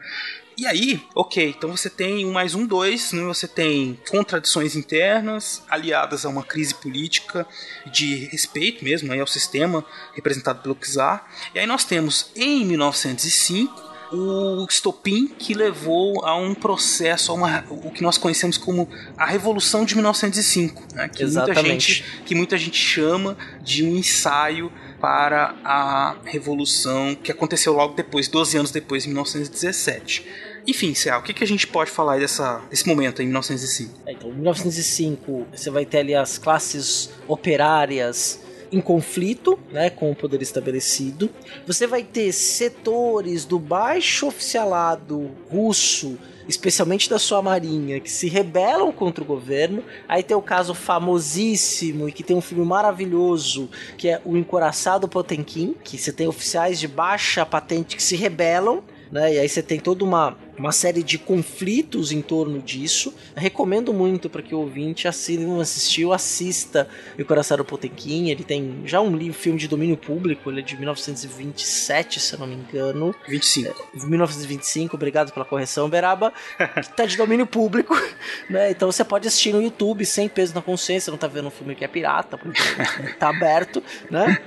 E aí, ok, então você tem um mais um dois, né? você tem contradições internas aliadas a uma crise política de respeito mesmo aí ao sistema representado pelo czar. E aí nós temos em 1905 o estopim que levou a um processo, a uma, o que nós conhecemos como a Revolução de 1905, né? que, muita gente, que muita gente chama de um ensaio para a Revolução que aconteceu logo depois, 12 anos depois, em 1917. Enfim, Céu, o que, que a gente pode falar dessa, desse momento em 1905? É, Então, em 1905, você vai ter ali as classes operárias em conflito, né, com o poder estabelecido. Você vai ter setores do baixo oficialado russo, especialmente da sua marinha, que se rebelam contra o governo. Aí tem o caso famosíssimo e que tem um filme maravilhoso, que é o Encoraçado Potemkin, que você tem oficiais de baixa patente que se rebelam né? E aí você tem toda uma, uma série de conflitos em torno disso. Recomendo muito para que o ouvinte, se não assistiu, assista O Coração do Potemkin. Ele tem já um livro, filme de domínio público, ele é de 1927, se eu não me engano. 25. 1925, obrigado pela correção, Beraba. que tá de domínio público, [laughs] né? Então você pode assistir no YouTube sem peso na consciência, não tá vendo um filme que é pirata, porque [laughs] tá aberto, né?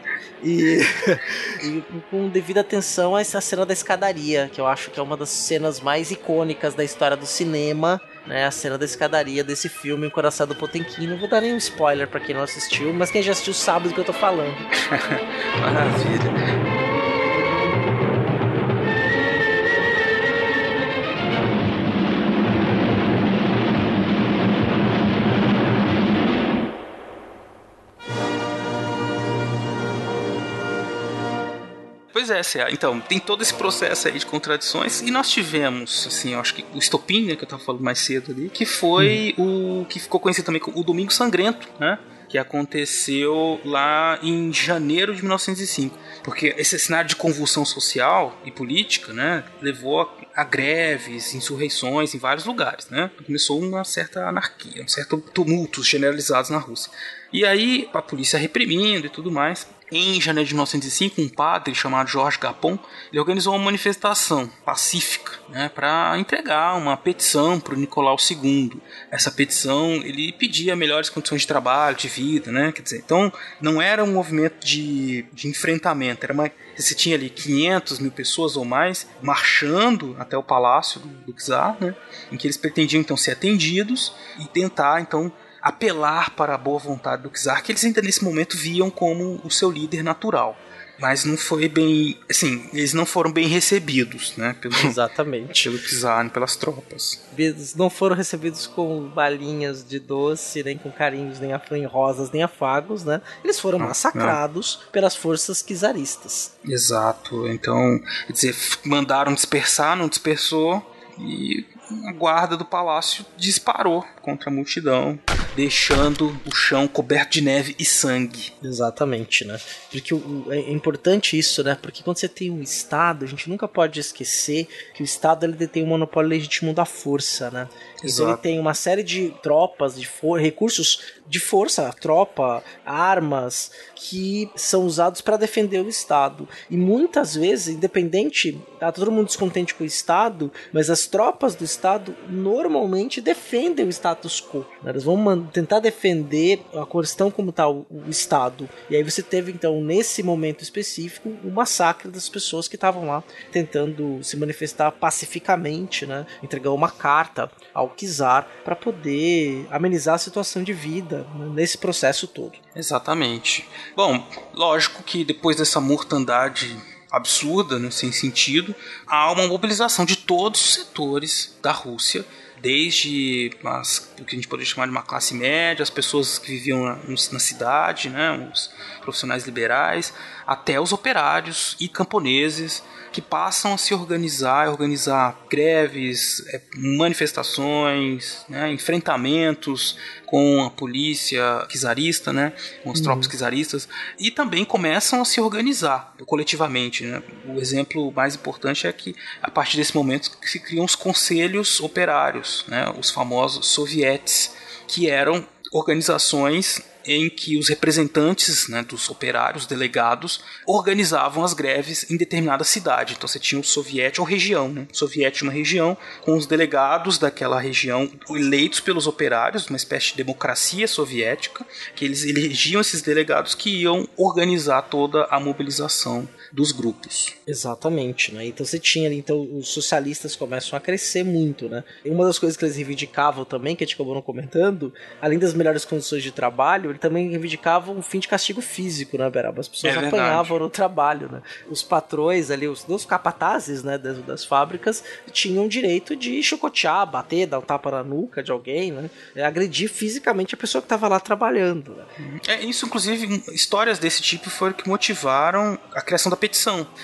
E, [laughs] e com devida atenção a essa cena da escadaria, que eu acho que é uma das cenas mais icônicas da história do cinema, né? A cena da escadaria desse filme, O Coração do Potemkin. Não vou dar nenhum spoiler pra quem não assistiu, mas quem já assistiu sabe do que eu tô falando. [laughs] Maravilha. Pois é, Cé. então, tem todo esse processo aí de contradições e nós tivemos, assim, eu acho que o estopim, né, que eu tava falando mais cedo ali, que foi o que ficou conhecido também como o Domingo Sangrento, né? Que aconteceu lá em janeiro de 1905. Porque esse cenário de convulsão social e política, né, levou a, a greves, insurreições em vários lugares, né? Começou uma certa anarquia, um certo tumultos generalizados na Rússia. E aí a polícia reprimindo e tudo mais. Em janeiro de 1905, um padre chamado Jorge Gapon, ele organizou uma manifestação pacífica, né, para entregar uma petição para o Nicolau II. Essa petição ele pedia melhores condições de trabalho, de vida, né, quer dizer, então não era um movimento de, de enfrentamento, era uma você tinha ali 500 mil pessoas ou mais marchando até o palácio do, do czar, né, em que eles pretendiam então ser atendidos e tentar então apelar para a boa vontade do czar, que eles ainda nesse momento viam como o seu líder natural. Mas não foi bem. Assim, eles não foram bem recebidos, né? Pelo, [laughs] Exatamente. pelo czar, pelas tropas. Eles não foram recebidos com balinhas de doce, nem com carinhos, nem, nem rosas, nem afagos, né? Eles foram Não, massacrados pelas forças czaristas. Exato. Então, quer dizer, mandaram dispersar, não dispersou. E a guarda do palácio disparou contra a multidão, deixando o chão coberto de neve e sangue. Exatamente, né? Porque o- é importante isso, né? Porque quando você tem um Estado, a gente nunca pode esquecer que o Estado ele detém o monopólio legítimo da força, né? Então Exato. ele tem uma série de tropas, de recursos de força, tropa, armas, que são usados para defender o Estado. E muitas vezes, independente, tá todo mundo descontente com o Estado, mas as tropas do Estado normalmente defendem o status quo. né? Eles vão tentar defender a questão como está o, o Estado. E aí você teve, então, nesse momento específico, o massacre das pessoas que estavam lá tentando se manifestar pacificamente, né? Entregou uma carta ao Kizar para poder amenizar a situação de vida nesse processo todo. Exatamente. Bom, lógico que depois dessa mortandade absurda, né, sem sentido, há uma mobilização de todos os setores da Rússia desde as, o que a gente poderia chamar de uma classe média, as pessoas que viviam na, na cidade, né, os profissionais liberais, até os operários e camponeses que passam a se organizar, organizar greves, é, manifestações, né, enfrentamentos com a polícia czarista, né, com as uhum. tropas czaristas, e também começam a se organizar coletivamente. Né. O exemplo mais importante é que a partir desse momento se criam os conselhos operários, né, os famosos sovietes, que eram organizações em que os representantes né, dos operários, delegados, organizavam as greves em determinada cidade. Então você tinha o soviete ou região, né? O uma região com os delegados daquela região eleitos pelos operários, uma espécie de democracia soviética, que eles elegiam esses delegados que iam organizar toda a mobilização dos grupos. Exatamente, né? Então você tinha ali, então os socialistas começam a crescer muito, né? E uma das coisas que eles reivindicavam também, que a gente acabou não comentando, além das melhores condições de trabalho, ele também reivindicava um fim de castigo físico, né, Beraba? As pessoas é apanhavam no trabalho, né? Os patrões ali, os, os capatazes, né, das, das fábricas, tinham direito de chicotear, bater, dar um tapa na nuca de alguém, né? É, agredir fisicamente a pessoa que estava lá trabalhando. Né? É, isso, inclusive, histórias desse tipo foram que motivaram a criação da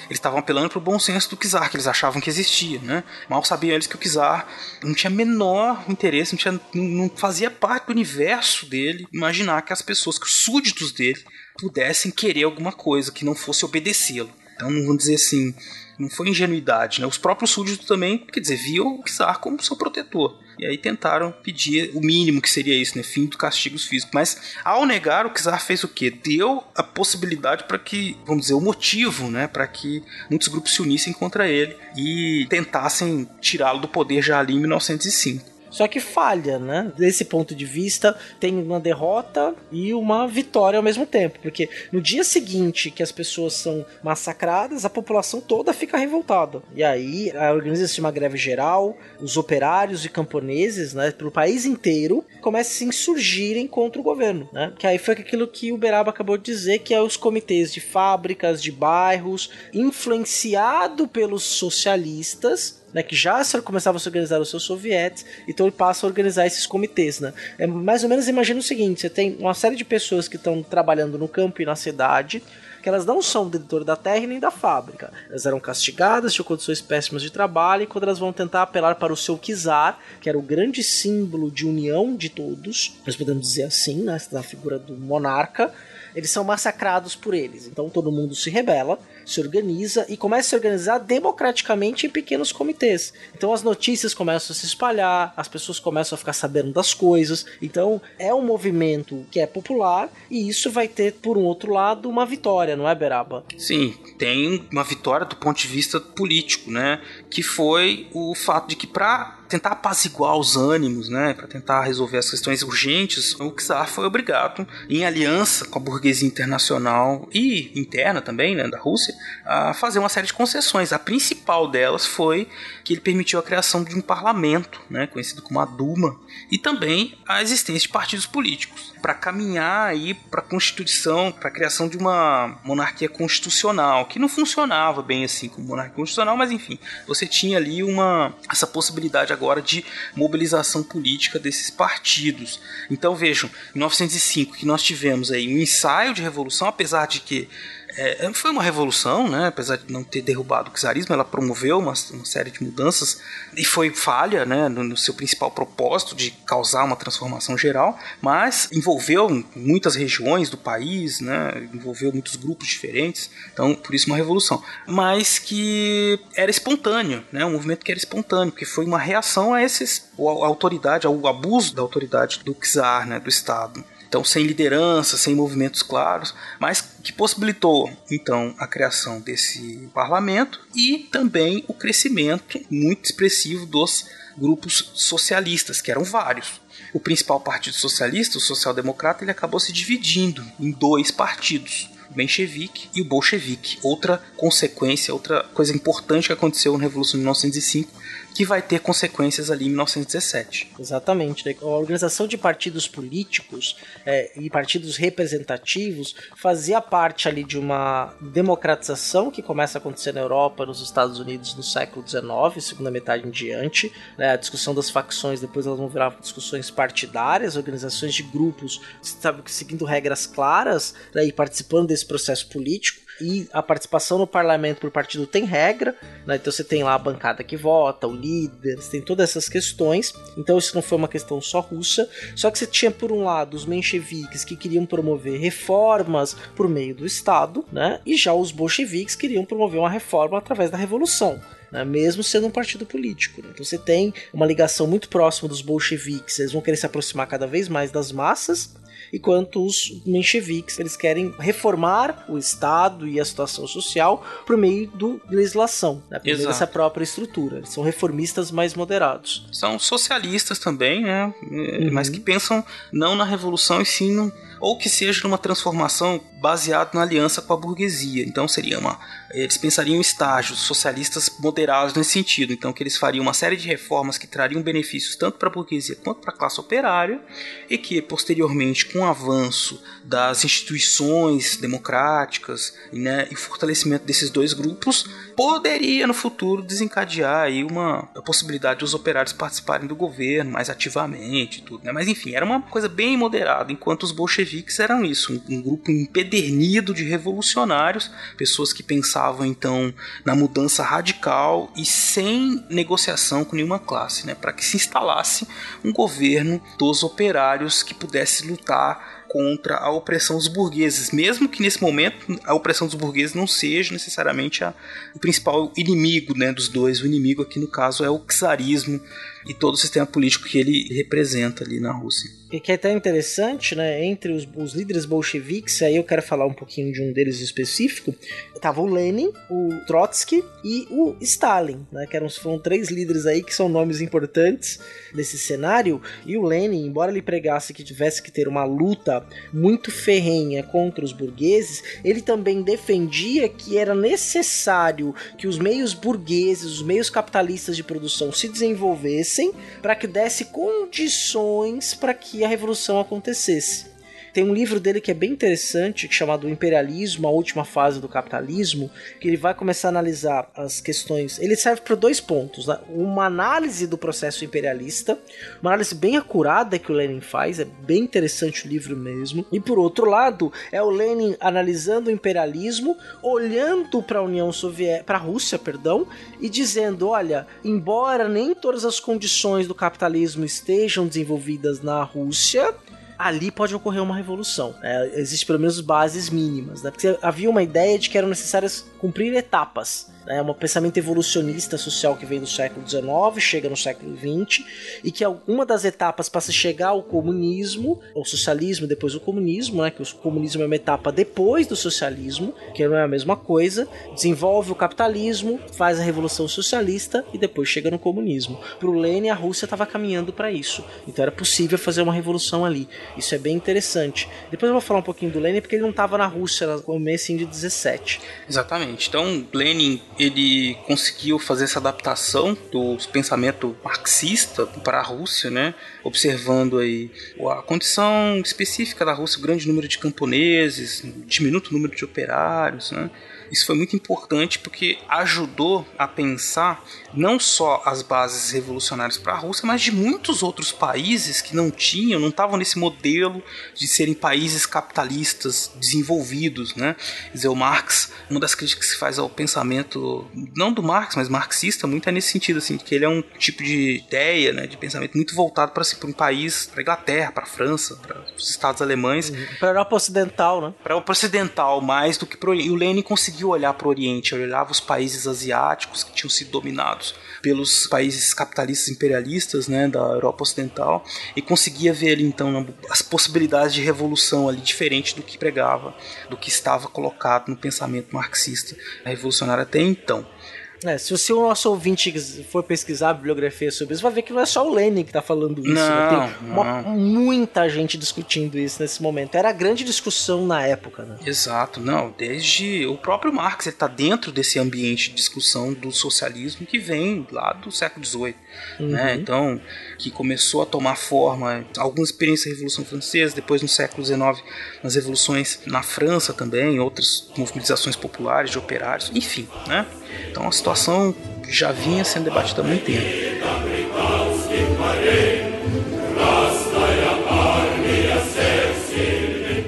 Eles estavam apelando para o bom senso do Kizar, que eles achavam que existia, né? Mal sabiam eles que o Kizar não tinha menor interesse, não, tinha, não fazia parte do universo dele imaginar que as pessoas, que os súditos dele, pudessem querer alguma coisa que não fosse obedecê-lo. Então, vamos dizer assim, não foi ingenuidade, né? Os próprios súditos também, quer dizer, viam o czar como seu protetor. E aí tentaram pedir o mínimo que seria isso, né? Fim dos castigos físicos. Mas ao negar, o czar fez o quê? Deu a possibilidade para que, vamos dizer, o motivo, né? Para que muitos grupos se unissem contra ele e tentassem tirá-lo do poder já ali em 1905. Só que falha, né? Desse ponto de vista, tem uma derrota e uma vitória ao mesmo tempo. Porque no dia seguinte que as pessoas são massacradas, a população toda fica revoltada. E aí organiza-se uma greve geral, os operários e camponeses, né, pelo país inteiro, começam a se insurgirem contra o governo, né? Que aí foi aquilo que o Beraba acabou de dizer, que é os comitês de fábricas, de bairros, influenciado pelos socialistas, né, que já começava a se organizar os seus sovietes, então ele passa a organizar esses comitês, né? É mais ou menos imagina o seguinte: você tem uma série de pessoas que estão trabalhando no campo e na cidade, que elas não são dentro da terra nem da fábrica. Elas eram castigadas, tinham condições péssimas de trabalho, e quando elas vão tentar apelar para o seu Kizar, que era o grande símbolo de união de todos, nós podemos dizer assim, né, da figura do monarca, eles são massacrados por eles. Então todo mundo se rebela se organiza e começa a se organizar democraticamente em pequenos comitês. Então as notícias começam a se espalhar, as pessoas começam a ficar sabendo das coisas. Então é um movimento que é popular e isso vai ter, por um outro lado, uma vitória, não é, Beraba? Sim, tem uma vitória do ponto de vista político, né? Que foi o fato de que para tentar apaziguar os ânimos, né, para tentar resolver as questões urgentes, o czar foi obrigado, em aliança com a burguesia internacional e interna também, né, da Rússia, a fazer uma série de concessões. A principal delas foi que ele permitiu a criação de um parlamento, né, conhecido como a Duma, e também a existência de partidos políticos para caminhar aí para a constituição, para a criação de uma monarquia constitucional, que não funcionava bem assim como monarquia constitucional, mas enfim, você tinha ali uma essa possibilidade agora de mobilização política desses partidos. Então vejam, em 1905 que nós tivemos aí um ensaio de revolução, apesar de que é, foi uma revolução, né? apesar de não ter derrubado o czarismo, ela promoveu uma, uma série de mudanças e foi falha né? no, no, seu principal propósito de causar uma transformação geral, mas envolveu muitas regiões do país, né? envolveu muitos grupos diferentes, então por isso uma revolução. Mas que era espontâneo, né? um movimento que era espontâneo, que foi uma reação a esses, a autoridade, ao abuso da autoridade do czar, né? do Estado então sem liderança, sem movimentos claros, mas que possibilitou então a criação desse parlamento e também o crescimento muito expressivo dos grupos socialistas, que eram vários. O principal partido socialista, o social-democrata, ele acabou se dividindo em dois partidos menchevique e o bolchevique. Outra consequência, outra coisa importante que aconteceu na Revolução de 1905 que vai ter consequências ali em 1917. Exatamente. Né? A organização de partidos políticos é, e partidos representativos fazia parte ali de uma democratização que começa a acontecer na Europa, nos Estados Unidos no século XIX, segunda metade em diante. Né? A discussão das facções, depois elas vão virar discussões partidárias, organizações de grupos, sabe, seguindo regras claras né? e participando desse processo político e a participação no parlamento por partido tem regra, né? então você tem lá a bancada que vota, o líder, você tem todas essas questões. Então isso não foi uma questão só russa, só que você tinha por um lado os mencheviques que queriam promover reformas por meio do Estado, né? E já os bolcheviques queriam promover uma reforma através da revolução. Né, mesmo sendo um partido político. Né? Então você tem uma ligação muito próxima dos bolcheviques, eles vão querer se aproximar cada vez mais das massas, enquanto os mencheviques eles querem reformar o Estado e a situação social por meio da legislação, né, por meio dessa própria estrutura. Eles são reformistas mais moderados. São socialistas também, né? Uhum. Mas que pensam não na revolução e sim no ou que seja numa transformação baseada na aliança com a burguesia. Então seria uma, eles pensariam estágios socialistas moderados nesse sentido. Então que eles fariam uma série de reformas que trariam benefícios tanto para a burguesia quanto para a classe operária e que posteriormente com o avanço das instituições democráticas né, e fortalecimento desses dois grupos poderia no futuro desencadear aí uma a possibilidade dos operários participarem do governo mais ativamente tudo, né? Mas enfim, era uma coisa bem moderada, enquanto os bolcheviques eram isso, um, um grupo empedernido de revolucionários, pessoas que pensavam então na mudança radical e sem negociação com nenhuma classe, né? Para que se instalasse um governo dos operários que pudesse lutar contra a opressão dos burgueses, mesmo que nesse momento a opressão dos burgueses não seja necessariamente a, o principal inimigo né, dos dois. O inimigo aqui no caso é o czarismo e todo o sistema político que ele representa ali na Rússia. E que é até interessante, né? Entre os, os, líderes bolcheviques, aí eu quero falar um pouquinho de um deles específico. Tava o Lenin, o Trotsky e o Stalin, né? Que eram, foram três líderes aí que são nomes importantes desse cenário. E o Lenin, embora ele pregasse que tivesse que ter uma luta muito ferrenha contra os burgueses, ele também defendia que era necessário que os meios burgueses, os meios capitalistas de produção se desenvolvessem para que desse condições para que a revolução acontecesse. Tem um livro dele que é bem interessante, chamado Imperialismo, a última fase do capitalismo, que ele vai começar a analisar as questões. Ele serve para dois pontos: né? uma análise do processo imperialista, uma análise bem acurada que o Lenin faz, é bem interessante o livro mesmo. E por outro lado, é o Lenin analisando o imperialismo, olhando para a União Soviética, para a Rússia, perdão, e dizendo: olha, embora nem todas as condições do capitalismo estejam desenvolvidas na Rússia, ali pode ocorrer uma revolução. É, Existem pelo menos bases mínimas, né? Porque havia uma ideia de que eram necessárias cumprir etapas. É um pensamento evolucionista social que vem do século XIX, chega no século XX, e que alguma das etapas para se chegar ao comunismo, ou socialismo, depois o comunismo, né, que o comunismo é uma etapa depois do socialismo, que não é a mesma coisa, desenvolve o capitalismo, faz a revolução socialista e depois chega no comunismo. Para o Lenin, a Rússia estava caminhando para isso, então era possível fazer uma revolução ali. Isso é bem interessante. Depois eu vou falar um pouquinho do Lenin, porque ele não estava na Rússia no começo de 17. Exatamente. Então, Lenin ele conseguiu fazer essa adaptação do pensamento marxista para a Rússia, né? Observando aí a condição específica da Rússia, o grande número de camponeses, diminuto número de operários, né? Isso foi muito importante porque ajudou a pensar não só as bases revolucionárias para a Rússia, mas de muitos outros países que não tinham, não estavam nesse modelo de serem países capitalistas desenvolvidos, né? Quer dizer, o Marx, uma das críticas que se faz ao pensamento, não do Marx, mas marxista, muito é nesse sentido, assim, que ele é um tipo de ideia, né, de pensamento muito voltado para assim, um país, para a Inglaterra, para a França, para os Estados alemães. Para a Europa Ocidental, né? Para a Europa Ocidental, mais do que para o o Lenin conseguiu conseguiu olhar para o Oriente, ele olhava os países asiáticos que tinham sido dominados pelos países capitalistas imperialistas né, da Europa Ocidental e conseguia ver ali então as possibilidades de revolução ali diferente do que pregava, do que estava colocado no pensamento marxista revolucionário até então. É, se, o nosso ouvinte for pesquisar a bibliografia sobre isso, vai ver que não é só o Lenin que tá falando isso. Não, né? Tem uma, muita gente discutindo isso nesse momento. Era a grande discussão na época, né? Exato, não. Desde o próprio Marx ele tá dentro desse ambiente de discussão do socialismo que vem lá do século XVIII. Uhum. Né? Então, que começou a tomar forma, algumas experiências da Revolução Francesa, depois no século XIX, nas revoluções na França também, outras mobilizações populares de operários, enfim, né? Então a situação já vinha sendo debatida há muito tempo.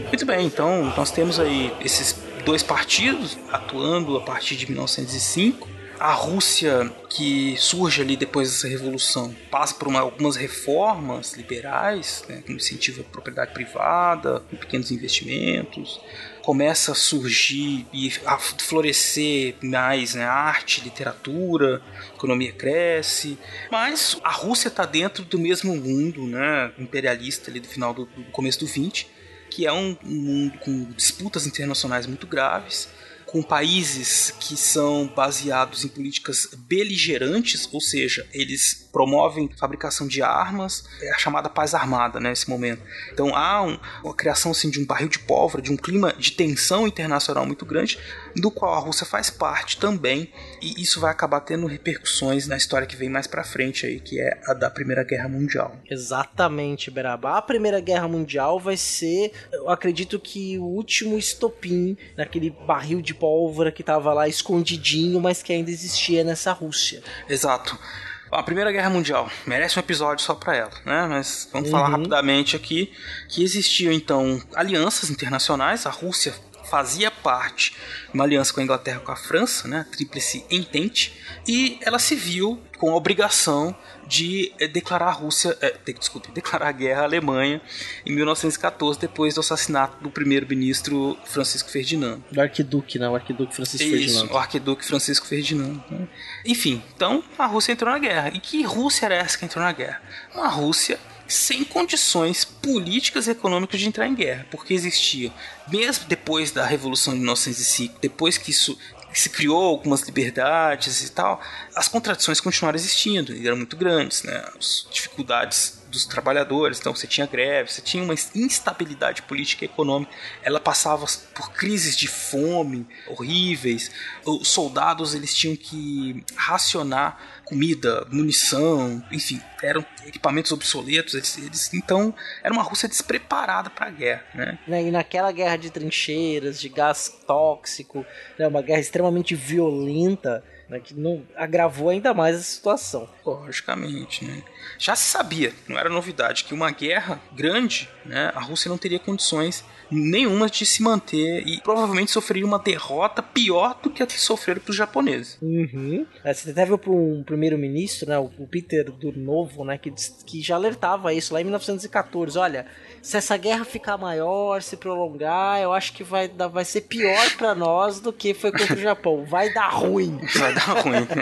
Muito bem, então nós temos aí esses dois partidos atuando a partir de 1905 a Rússia que surge ali depois dessa revolução passa por uma, algumas reformas liberais, né, com incentivo à propriedade privada, com pequenos investimentos, começa a surgir e a florescer mais né, arte, literatura, economia cresce, mas a Rússia está dentro do mesmo mundo né, imperialista ali do final do, do começo do 20, que é um, um mundo com disputas internacionais muito graves com países que são baseados em políticas beligerantes, ou seja, eles promovem fabricação de armas, é a chamada paz armada né, nesse momento. Então há um, a criação assim, de um barril de pólvora, de um clima de tensão internacional muito grande, do qual a Rússia faz parte também, e isso vai acabar tendo repercussões na história que vem mais para frente aí, que é a da Primeira Guerra Mundial. Exatamente, Beraba. A Primeira Guerra Mundial vai ser, eu acredito que o último estopim naquele barril de pólvora que estava lá escondidinho, mas que ainda existia nessa Rússia. Exato. A Primeira Guerra Mundial merece um episódio só para ela, né? Mas vamos uhum. falar rapidamente aqui que existiam então alianças internacionais. A Rússia fazia parte de uma aliança com a Inglaterra com a França, né? A Tríplice Entente, e ela se viu com a obrigação de eh, declarar a Rússia, é, desculpe, [laughs] declarar a guerra à Alemanha em 1914, depois do assassinato do primeiro-ministro Francisco Ferdinando. Do arquiduque, né? O arquiduque Francisco Isso, Ferdinando. o arquiduque Francisco Ferdinando. Né? Enfim, então a Rússia entrou na guerra. E que Rússia era essa que entrou na guerra? Uma Rússia sem condições políticas e econômicas de entrar em guerra, porque existia, mesmo depois da Revolução de 1905, depois que isso se criou algumas liberdades e tal, as contradições continuaram existindo e eram muito grandes, né? As dificuldades dos trabalhadores, então você tinha greve, você tinha uma instabilidade política e econômica, ela passava por crises de fome horríveis, os soldados eles tinham que racionar comida, munição, enfim, eram equipamentos obsoletos, eles, eles então era uma Rússia despreparada para a guerra, né? E naquela guerra de trincheiras, de gás tóxico, né, uma guerra extremamente violenta, né, que não agravou ainda mais a situação. Logicamente, né? Já se sabia, não era novidade, que uma guerra grande, né, a Rússia não teria condições nenhuma de se manter e provavelmente sofreria uma derrota pior do que a que sofreram para os japoneses. Uhum. É, você até viu para um primeiro-ministro, né, o Peter do Novo, né, que, que já alertava isso lá em 1914. Olha, se essa guerra ficar maior, se prolongar, eu acho que vai, vai ser pior para nós do que foi contra o Japão. Vai dar ruim. Vai dar ruim. [laughs]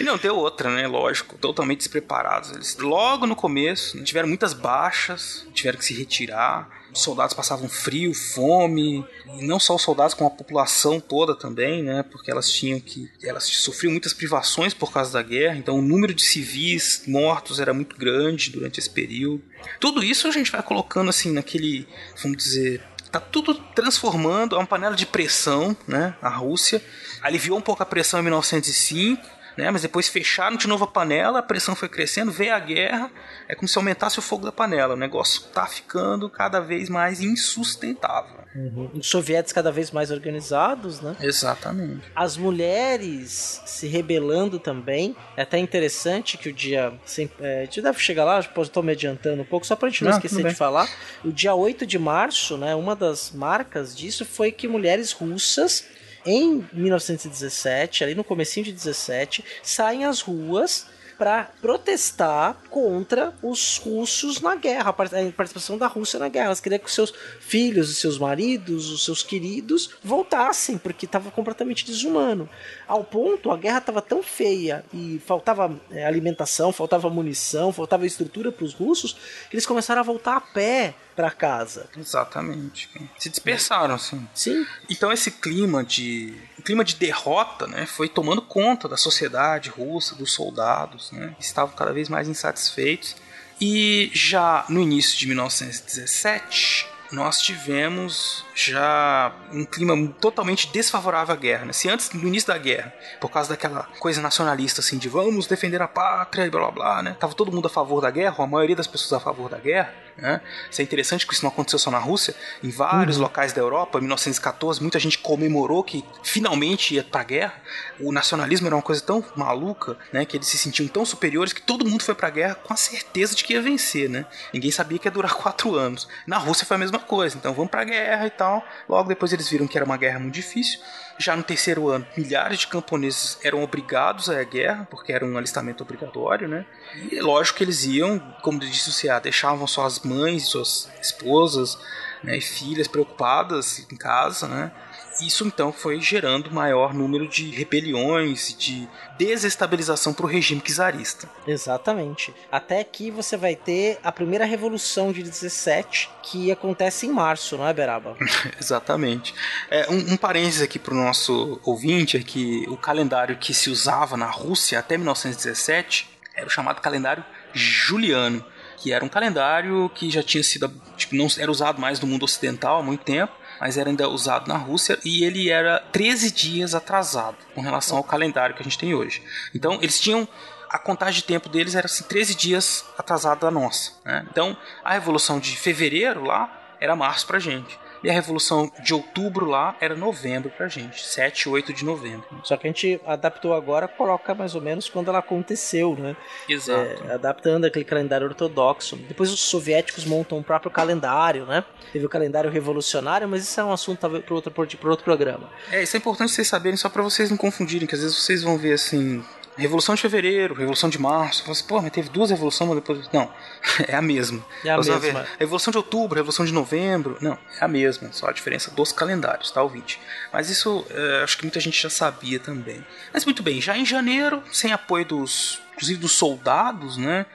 E não, tem outra, né? Lógico, totalmente despreparados. Eles logo no começo né, tiveram muitas baixas, tiveram que se retirar os soldados passavam frio, fome, e não só os soldados, como a população toda também, né? Porque elas tinham que. Elas sofriam muitas privações por causa da guerra, então o número de civis mortos era muito grande durante esse período. Tudo isso a gente vai colocando assim naquele. Vamos dizer. Tá tudo transformando, é uma panela de pressão, né? A Rússia aliviou um pouco a pressão em 1905 né? Mas depois fecharam de novo a panela, a pressão foi crescendo, veio a guerra, é como se aumentasse o fogo da panela. O negócio tá ficando cada vez mais insustentável. Uhum. Os soviéticos cada vez mais organizados, né? Exatamente. As mulheres se rebelando também. É até interessante que o dia. É, a gente deve chegar lá, estou me adiantando um pouco, só pra gente não, não esquecer de falar. O dia 8 de março, né? Uma das marcas disso foi que mulheres russas em 1917, ali no comecinho de 17, saem às ruas para protestar contra os russos na guerra, a participação da Rússia na guerra. Elas queriam que os seus filhos, os seus maridos, os seus queridos voltassem, porque estava completamente desumano. Ao ponto, a guerra estava tão feia e faltava é, alimentação, faltava munição, faltava estrutura para os russos, que eles começaram a voltar a pé para casa. Exatamente. Se dispersaram, assim. Sim. Então esse clima de clima de derrota né, foi tomando conta da sociedade russa, dos soldados, né, estavam cada vez mais insatisfeitos. E já no início de 1917, nós tivemos já um clima totalmente desfavorável à guerra. Né? Se antes, no início da guerra, por causa daquela coisa nacionalista assim de vamos defender a pátria e blá blá blá, né? Tava todo mundo a favor da guerra, ou a maioria das pessoas a favor da guerra. Né? Isso é interessante que isso não aconteceu só na Rússia. Em vários uhum. locais da Europa, em 1914, muita gente comemorou que finalmente ia pra guerra. O nacionalismo era uma coisa tão maluca, né? Que eles se sentiam tão superiores que todo mundo foi pra guerra com a certeza de que ia vencer, né? Ninguém sabia que ia durar [laughs] quatro anos. Na Rússia foi a mesma coisa. Então vamos pra guerra e tal. Logo depois eles viram que era uma guerra muito difícil. Já no terceiro ano, milhares de camponeses eram obrigados à guerra, porque era um alistamento obrigatório, né? E lógico que eles iam, como disse o CA, deixavam suas mães, suas esposas né, e filhas preocupadas em casa, né? Isso então foi gerando maior número de rebeliões e de desestabilização para o regime czarista. Exatamente. Até aqui você vai ter a primeira revolução de 17, que acontece em março, não é, Beraba? [laughs] Exatamente. É, um, um parênteses aqui para o nosso ouvinte é que o calendário que se usava na Rússia até 1917 era o chamado calendário juliano que era um calendário que já tinha sido tipo, não era usado mais no mundo ocidental há muito tempo mas era ainda usado na Rússia e ele era 13 dias atrasado com relação ao calendário que a gente tem hoje. Então eles tinham a contagem de tempo deles era assim, 13 dias atrasado da nossa. Né? Então a revolução de fevereiro lá era março pra gente. E a Revolução de Outubro lá era novembro pra gente, 7, 8 de novembro. Só que a gente adaptou agora, coloca mais ou menos quando ela aconteceu, né? Exato. É, adaptando aquele calendário ortodoxo. Depois os soviéticos montam o próprio calendário, né? Teve o calendário revolucionário, mas isso é um assunto talvez para outro, outro programa. É, isso é importante vocês saberem, só para vocês não confundirem, que às vezes vocês vão ver assim, Revolução de Fevereiro, Revolução de Março. Você assim, pô, mas teve duas revoluções, mas depois. Não, [laughs] é a mesma. É a mesma. Ver, Revolução de Outubro, Revolução de Novembro. Não, é a mesma, só a diferença dos calendários, tá, ouvinte? Mas isso é, acho que muita gente já sabia também. Mas muito bem, já em janeiro, sem apoio dos. inclusive dos soldados, né?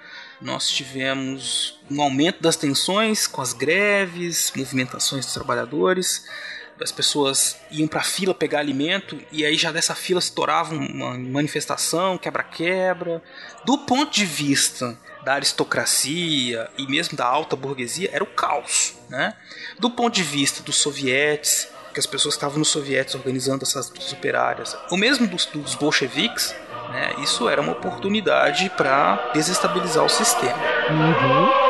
Nós tivemos um aumento das tensões com as greves, movimentações dos trabalhadores as pessoas iam para fila pegar alimento e aí já dessa fila se torava uma manifestação, quebra-quebra. Do ponto de vista da aristocracia e mesmo da alta burguesia, era o caos. Né? Do ponto de vista dos sovietes, que as pessoas estavam nos sovietes organizando essas operárias, ou mesmo dos, dos bolcheviques, né? isso era uma oportunidade para desestabilizar o sistema. Uhum.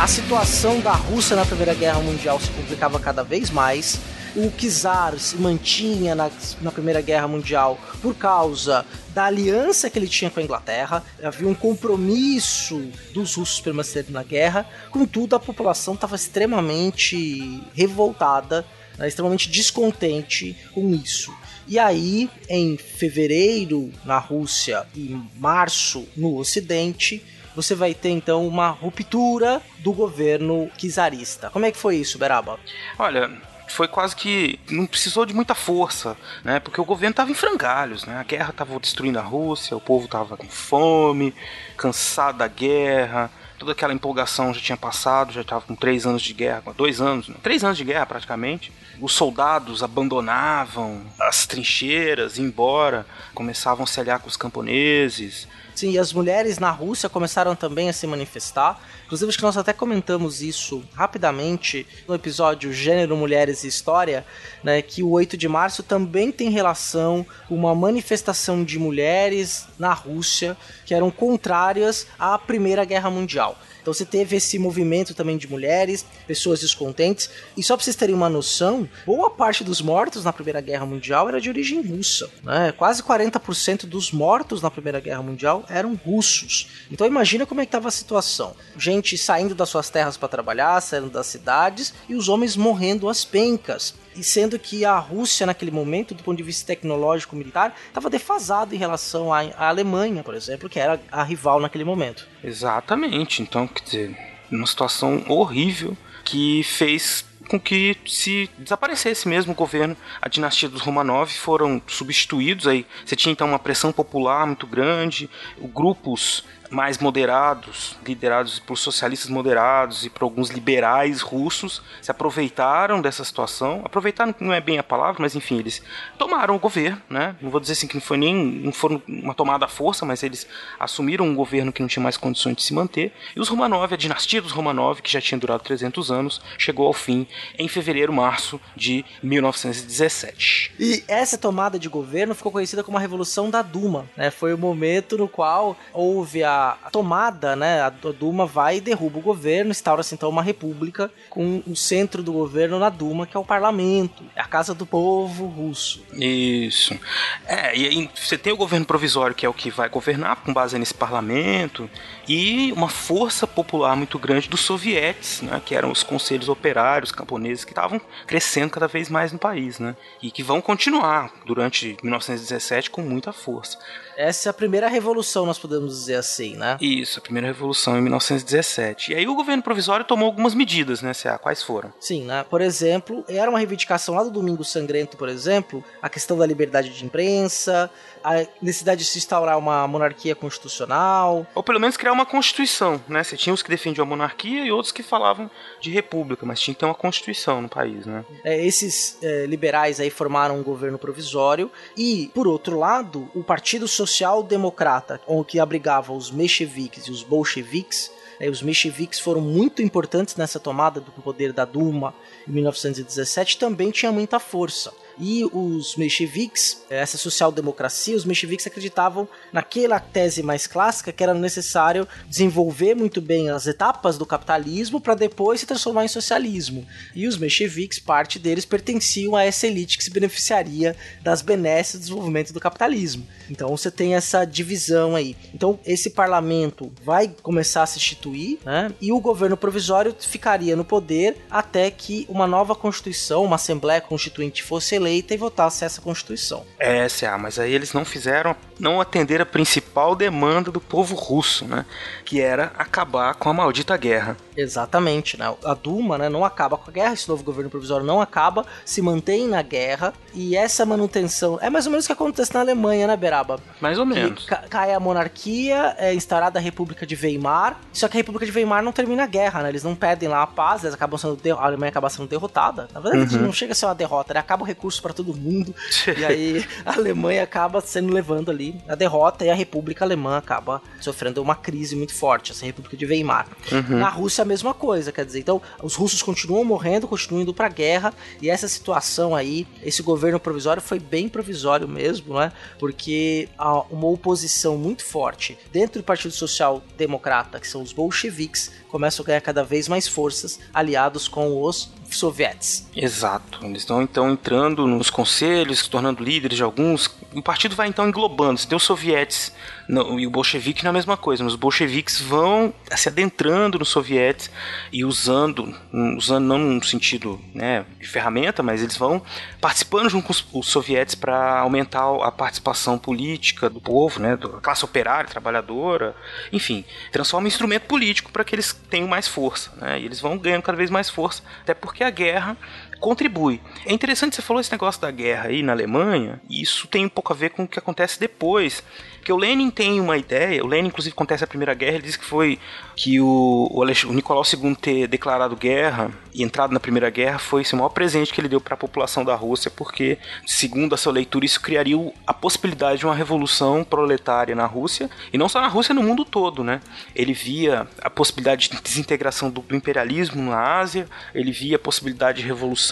A situação da Rússia na Primeira Guerra Mundial se complicava cada vez mais. O czar se mantinha na, na Primeira Guerra Mundial por causa da aliança que ele tinha com a Inglaterra, havia um compromisso dos russos permanecerem na guerra, contudo a população estava extremamente revoltada, né, extremamente descontente com isso. E aí, em fevereiro na Rússia e março no Ocidente, você vai ter então uma ruptura do governo czarista. Como é que foi isso, Beraba? Olha, foi quase que não precisou de muita força, né? Porque o governo estava em frangalhos, né? A guerra estava destruindo a Rússia, o povo estava com fome, cansado da guerra, toda aquela empolgação já tinha passado, já estava com três anos de guerra, dois anos, né? três anos de guerra praticamente. Os soldados abandonavam as trincheiras, iam embora, começavam a se aliar com os camponeses, Sim, e as mulheres na Rússia começaram também a se manifestar. Inclusive, acho que nós até comentamos isso rapidamente no episódio Gênero, Mulheres e História, né, que o 8 de março também tem relação com uma manifestação de mulheres na Rússia que eram contrárias à Primeira Guerra Mundial. Então você teve esse movimento também de mulheres, pessoas descontentes. E só para vocês terem uma noção, boa parte dos mortos na Primeira Guerra Mundial era de origem russa. Né? Quase 40% dos mortos na Primeira Guerra Mundial eram russos. Então imagina como é que estava a situação. Gente saindo das suas terras para trabalhar, saindo das cidades, e os homens morrendo às pencas. E sendo que a Rússia naquele momento, do ponto de vista tecnológico militar, estava defasada em relação à, à Alemanha, por exemplo, que era a rival naquele momento. Exatamente. Então, quer dizer, uma situação horrível que fez com que se desaparecesse mesmo o governo. A dinastia dos Romanov foram substituídos aí. Você tinha então uma pressão popular muito grande, grupos mais moderados, liderados por socialistas moderados e por alguns liberais russos, se aproveitaram dessa situação. Aproveitaram não é bem a palavra, mas enfim, eles tomaram o governo, né? Não vou dizer assim que não foi nem não foram uma tomada à força, mas eles assumiram um governo que não tinha mais condições de se manter. E os Romanov, a dinastia dos Romanov, que já tinha durado 300 anos, chegou ao fim em fevereiro, março de 1917. E essa tomada de governo ficou conhecida como a Revolução da Duma, né? Foi o momento no qual houve a a tomada, né, a Duma vai e derruba o governo, instaura-se então uma república com o centro do governo na Duma, que é o parlamento, é a casa do povo russo. Isso. É, e aí você tem o governo provisório, que é o que vai governar com base nesse parlamento, e uma força popular muito grande dos sovietes, né, que eram os conselhos operários camponeses que estavam crescendo cada vez mais no país, né, e que vão continuar durante 1917 com muita força. Essa é a primeira revolução, nós podemos dizer assim, né? Isso, a primeira revolução em 1917. E aí o governo provisório tomou algumas medidas, né, CA? Quais foram? Sim, né? Por exemplo, era uma reivindicação lá do Domingo Sangrento, por exemplo, a questão da liberdade de imprensa, a necessidade de se instaurar uma monarquia constitucional. Ou pelo menos criar uma constituição, né? Você tinha os que defendiam a monarquia e outros que falavam de república, mas tinha que ter uma constituição no país, né? É, esses é, liberais aí formaram um governo provisório e, por outro lado, o Partido Social democrata, que abrigava os mencheviques e os bolcheviques, né, os mencheviques foram muito importantes nessa tomada do poder da Duma em 1917, também tinha muita força. E os mencheviques, essa social-democracia, os mencheviques acreditavam naquela tese mais clássica que era necessário desenvolver muito bem as etapas do capitalismo para depois se transformar em socialismo. E os mencheviques, parte deles, pertenciam a essa elite que se beneficiaria das benesses do desenvolvimento do capitalismo. Então você tem essa divisão aí. Então esse parlamento vai começar a se instituir, né? E o governo provisório ficaria no poder até que uma nova constituição, uma assembleia constituinte fosse eleita eleita e votasse essa Constituição. É, SA, mas aí eles não fizeram, não atender a principal demanda do povo russo, né? Que era acabar com a maldita guerra. Exatamente, né? A Duma né, não acaba com a guerra, esse novo governo provisório não acaba, se mantém na guerra, e essa manutenção é mais ou menos o que acontece na Alemanha, né, Beraba? Mais ou menos. cai a monarquia, é instaurada a República de Weimar, só que a República de Weimar não termina a guerra, né? Eles não pedem lá a paz, eles acabam sendo a Alemanha acaba sendo derrotada. Na verdade, uhum. não chega a ser uma derrota, né? Acaba o recurso para todo mundo, [laughs] e aí a Alemanha acaba sendo levando ali a derrota e a República Alemã acaba sofrendo uma crise muito forte, essa República de Weimar. Uhum. Na Rússia, mesma coisa, quer dizer, então os russos continuam morrendo, continuam indo pra guerra, e essa situação aí, esse governo provisório foi bem provisório mesmo, né? Porque há uma oposição muito forte dentro do Partido Social Democrata, que são os bolcheviques, começam a ganhar cada vez mais forças aliados com os sovietes. Exato. Eles estão então entrando nos conselhos, se tornando líderes de alguns. O partido vai então englobando. Você tem os sovietes não, e o bolchevique não é a mesma coisa, mas os bolcheviques vão se adentrando nos sovietes e usando, usando não no sentido né, de ferramenta, mas eles vão participando junto com os, os sovietes para aumentar a participação política do povo, né, da classe operária, trabalhadora, enfim, transforma em instrumento político para que eles tenham mais força, né, e eles vão ganhando cada vez mais força, até porque a guerra contribui. É interessante você falou esse negócio da guerra aí na Alemanha, e isso tem um pouco a ver com o que acontece depois porque o Lenin tem uma ideia, o Lenin inclusive acontece a Primeira Guerra, ele diz que foi que o, o, o Nicolau II ter declarado guerra e entrado na Primeira Guerra foi assim, o maior presente que ele deu para a população da Rússia, porque, segundo a sua leitura, isso criaria a possibilidade de uma revolução proletária na Rússia, e não só na Rússia, no mundo todo, né? Ele via a possibilidade de desintegração do imperialismo na Ásia, ele via a possibilidade de revolução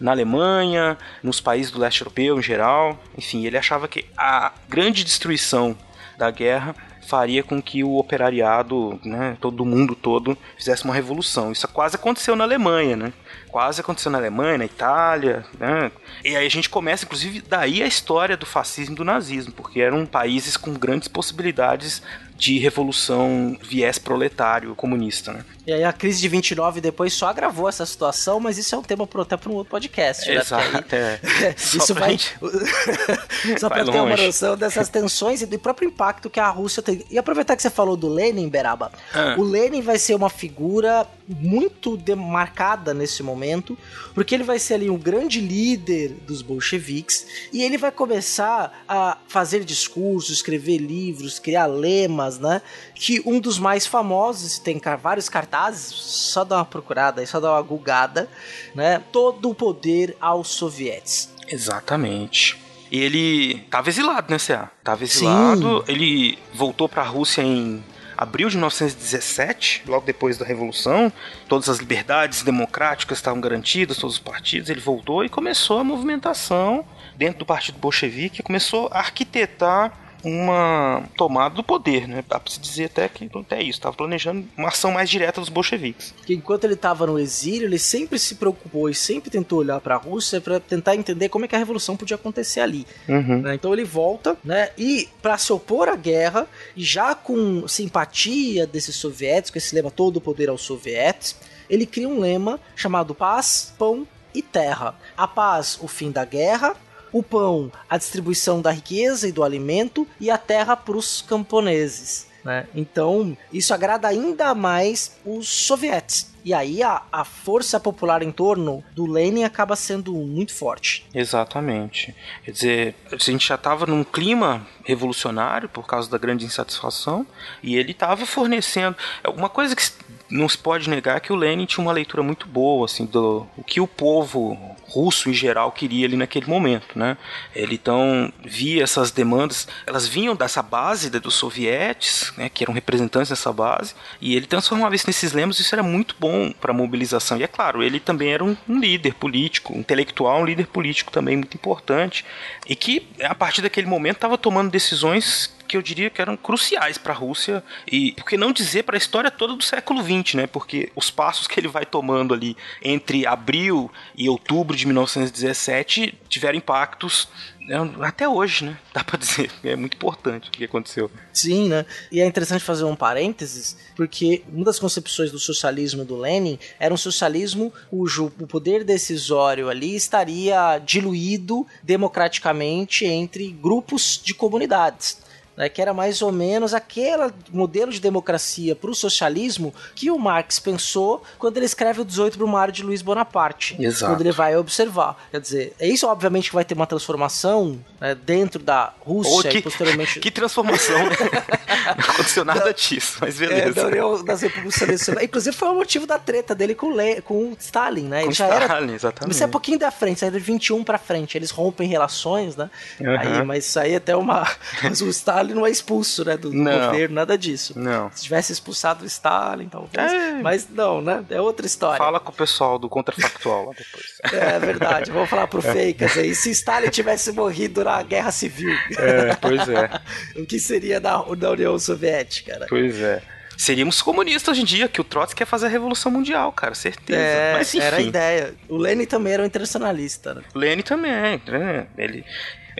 na Alemanha, nos países do leste europeu em geral, enfim, ele achava que a grande destruição da guerra faria com que o operariado, né, todo mundo todo, fizesse uma revolução. Isso quase aconteceu na Alemanha, né? Quase aconteceu na Alemanha, na Itália, né? E aí a gente começa, inclusive, daí a história do fascismo e do nazismo, porque eram países com grandes possibilidades de revolução viés proletário comunista, né? E aí a crise de 29 depois só agravou essa situação, mas isso é um tema até para um outro podcast. Né? Exato. Aí, é. [laughs] isso vai. [laughs] Só para ter uma noção dessas tensões e do próprio impacto que a Rússia tem. E aproveitar que você falou do Lenin, Beraba. Ah. O Lenin vai ser uma figura muito demarcada nesse momento, porque ele vai ser ali um grande líder dos bolcheviques e ele vai começar a fazer discursos, escrever livros, criar lemas, né? Que um dos mais famosos, tem vários cartazes, só dá uma procurada, só dá uma gugada, né? Todo o poder aos sovietes. Exatamente. E ele tava exilado, né, C.A.? Tava exilado, Sim. ele voltou para a Rússia em abril de 1917, logo depois da Revolução, todas as liberdades democráticas estavam garantidas, todos os partidos, ele voltou e começou a movimentação dentro do Partido Bolchevique, começou a arquitetar uma tomada do poder, né? Dá pra se dizer até que até isso, estava planejando uma ação mais direta dos bolcheviques. Que enquanto ele estava no exílio, ele sempre se preocupou e sempre tentou olhar para a Rússia para tentar entender como é que a revolução podia acontecer ali. Uhum. Né? Então ele volta, né? E para se opor à guerra e já com simpatia desses soviéticos, com esse lema todo o poder aos soviéticos, ele cria um lema chamado paz, pão e terra. A paz, o fim da guerra, o pão, a distribuição da riqueza e do alimento, e a terra para os camponeses. Né? Então, isso agrada ainda mais os sovietes. E aí a, a força popular em torno do Lenin acaba sendo muito forte. Exatamente. Quer dizer, a gente já estava num clima revolucionário por causa da grande insatisfação e ele estava fornecendo. Uma coisa que não se pode negar que o Lenin tinha uma leitura muito boa assim do o que o povo russo em geral queria ali naquele momento, né? Ele então via essas demandas, elas vinham dessa base dos sovietes, né, que eram representantes dessa base, e ele transformava isso nesses lemas, isso era muito bom para a mobilização. E é claro, ele também era um, um líder político, intelectual, um líder político também muito importante, e que a partir daquele momento estava tomando decisões que eu diria que eram cruciais para a Rússia e por que não dizer para a história toda do século XX, né? Porque os passos que ele vai tomando ali entre abril e outubro de 1917 tiveram impactos né, até hoje, né? Dá pra dizer. É muito importante o que aconteceu. Sim, né? E é interessante fazer um parênteses, porque uma das concepções do socialismo do Lenin era um socialismo cujo o poder decisório ali estaria diluído democraticamente entre grupos de comunidades né, que era mais ou menos aquele modelo de democracia para o socialismo que o Marx pensou quando ele escreve o 18 Brumário de Luiz Bonaparte. Exato. Quando ele vai observar. Quer dizer, é isso obviamente que vai ter uma transformação né, dentro da Rússia que, e posteriormente... [laughs] Que transformação, né? [laughs] Não aconteceu nada da, disso, mas beleza. É, da União das Repúblicas Inclusive foi o motivo da treta dele com, Le, com Stalin, né? Com ele já Stalin, era, exatamente. Isso é um pouquinho da frente, saiu de 21 para frente. Eles rompem relações, né? Uhum. Aí, mas isso aí é até uma... [laughs] Mas o Stalin ele não é expulso, né, do, não. governo, nada disso. Não. Se tivesse expulsado o Stalin, talvez. É. Mas não, né? É outra história. Fala com o pessoal do contrafactual lá depois. [laughs] É verdade. Vamos falar pro. Fakers aí. Se Stalin tivesse morrido na Guerra Civil. É, pois é. [laughs] o que seria da, da União Soviética, né? Pois é seríamos comunistas hoje em dia, que o Trotsky quer fazer a Revolução Mundial, cara, certeza. É, Mas, enfim. era a ideia. O Lenin também era um internacionalista, né? Lenin também, né? Ele,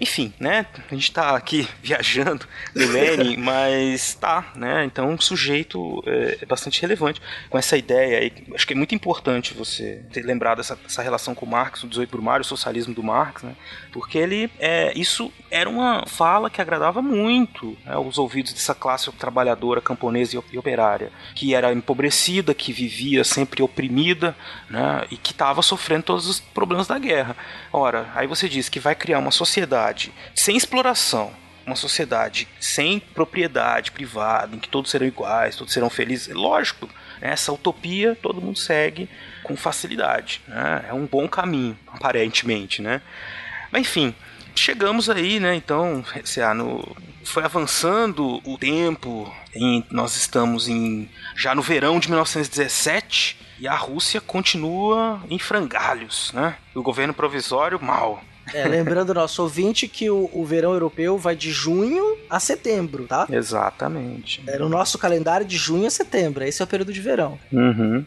enfim, né? A gente tá aqui [laughs] viajando do Lenin, [laughs] mas tá, né? Então, um sujeito é, é, bastante relevante com essa ideia aí. Acho que é muito importante você ter lembrado dessa, essa relação com o Marx, o 18 Brumário, o socialismo do Marx, né? Porque ele, é, isso era uma fala que agradava muito né, aos ouvidos dessa classe trabalhadora, camponesa e operária, que era empobrecida, que vivia sempre oprimida, né? E que estava sofrendo todos os problemas da guerra. Ora, aí você diz que vai criar uma sociedade sem exploração, uma sociedade sem propriedade privada, em que todos serão iguais, todos serão felizes. Lógico, né, essa utopia todo mundo segue com facilidade. Né? É um bom caminho, aparentemente, né? Mas enfim, chegamos aí, né? Então, no, foi avançando o tempo. Em, nós estamos em já no verão de 1917 e a Rússia continua em frangalhos, né? O governo provisório mal. É, lembrando nosso ouvinte que o, o verão europeu vai de junho a setembro, tá? Exatamente. É no nosso calendário de junho a setembro. Esse é o período de verão. Uhum.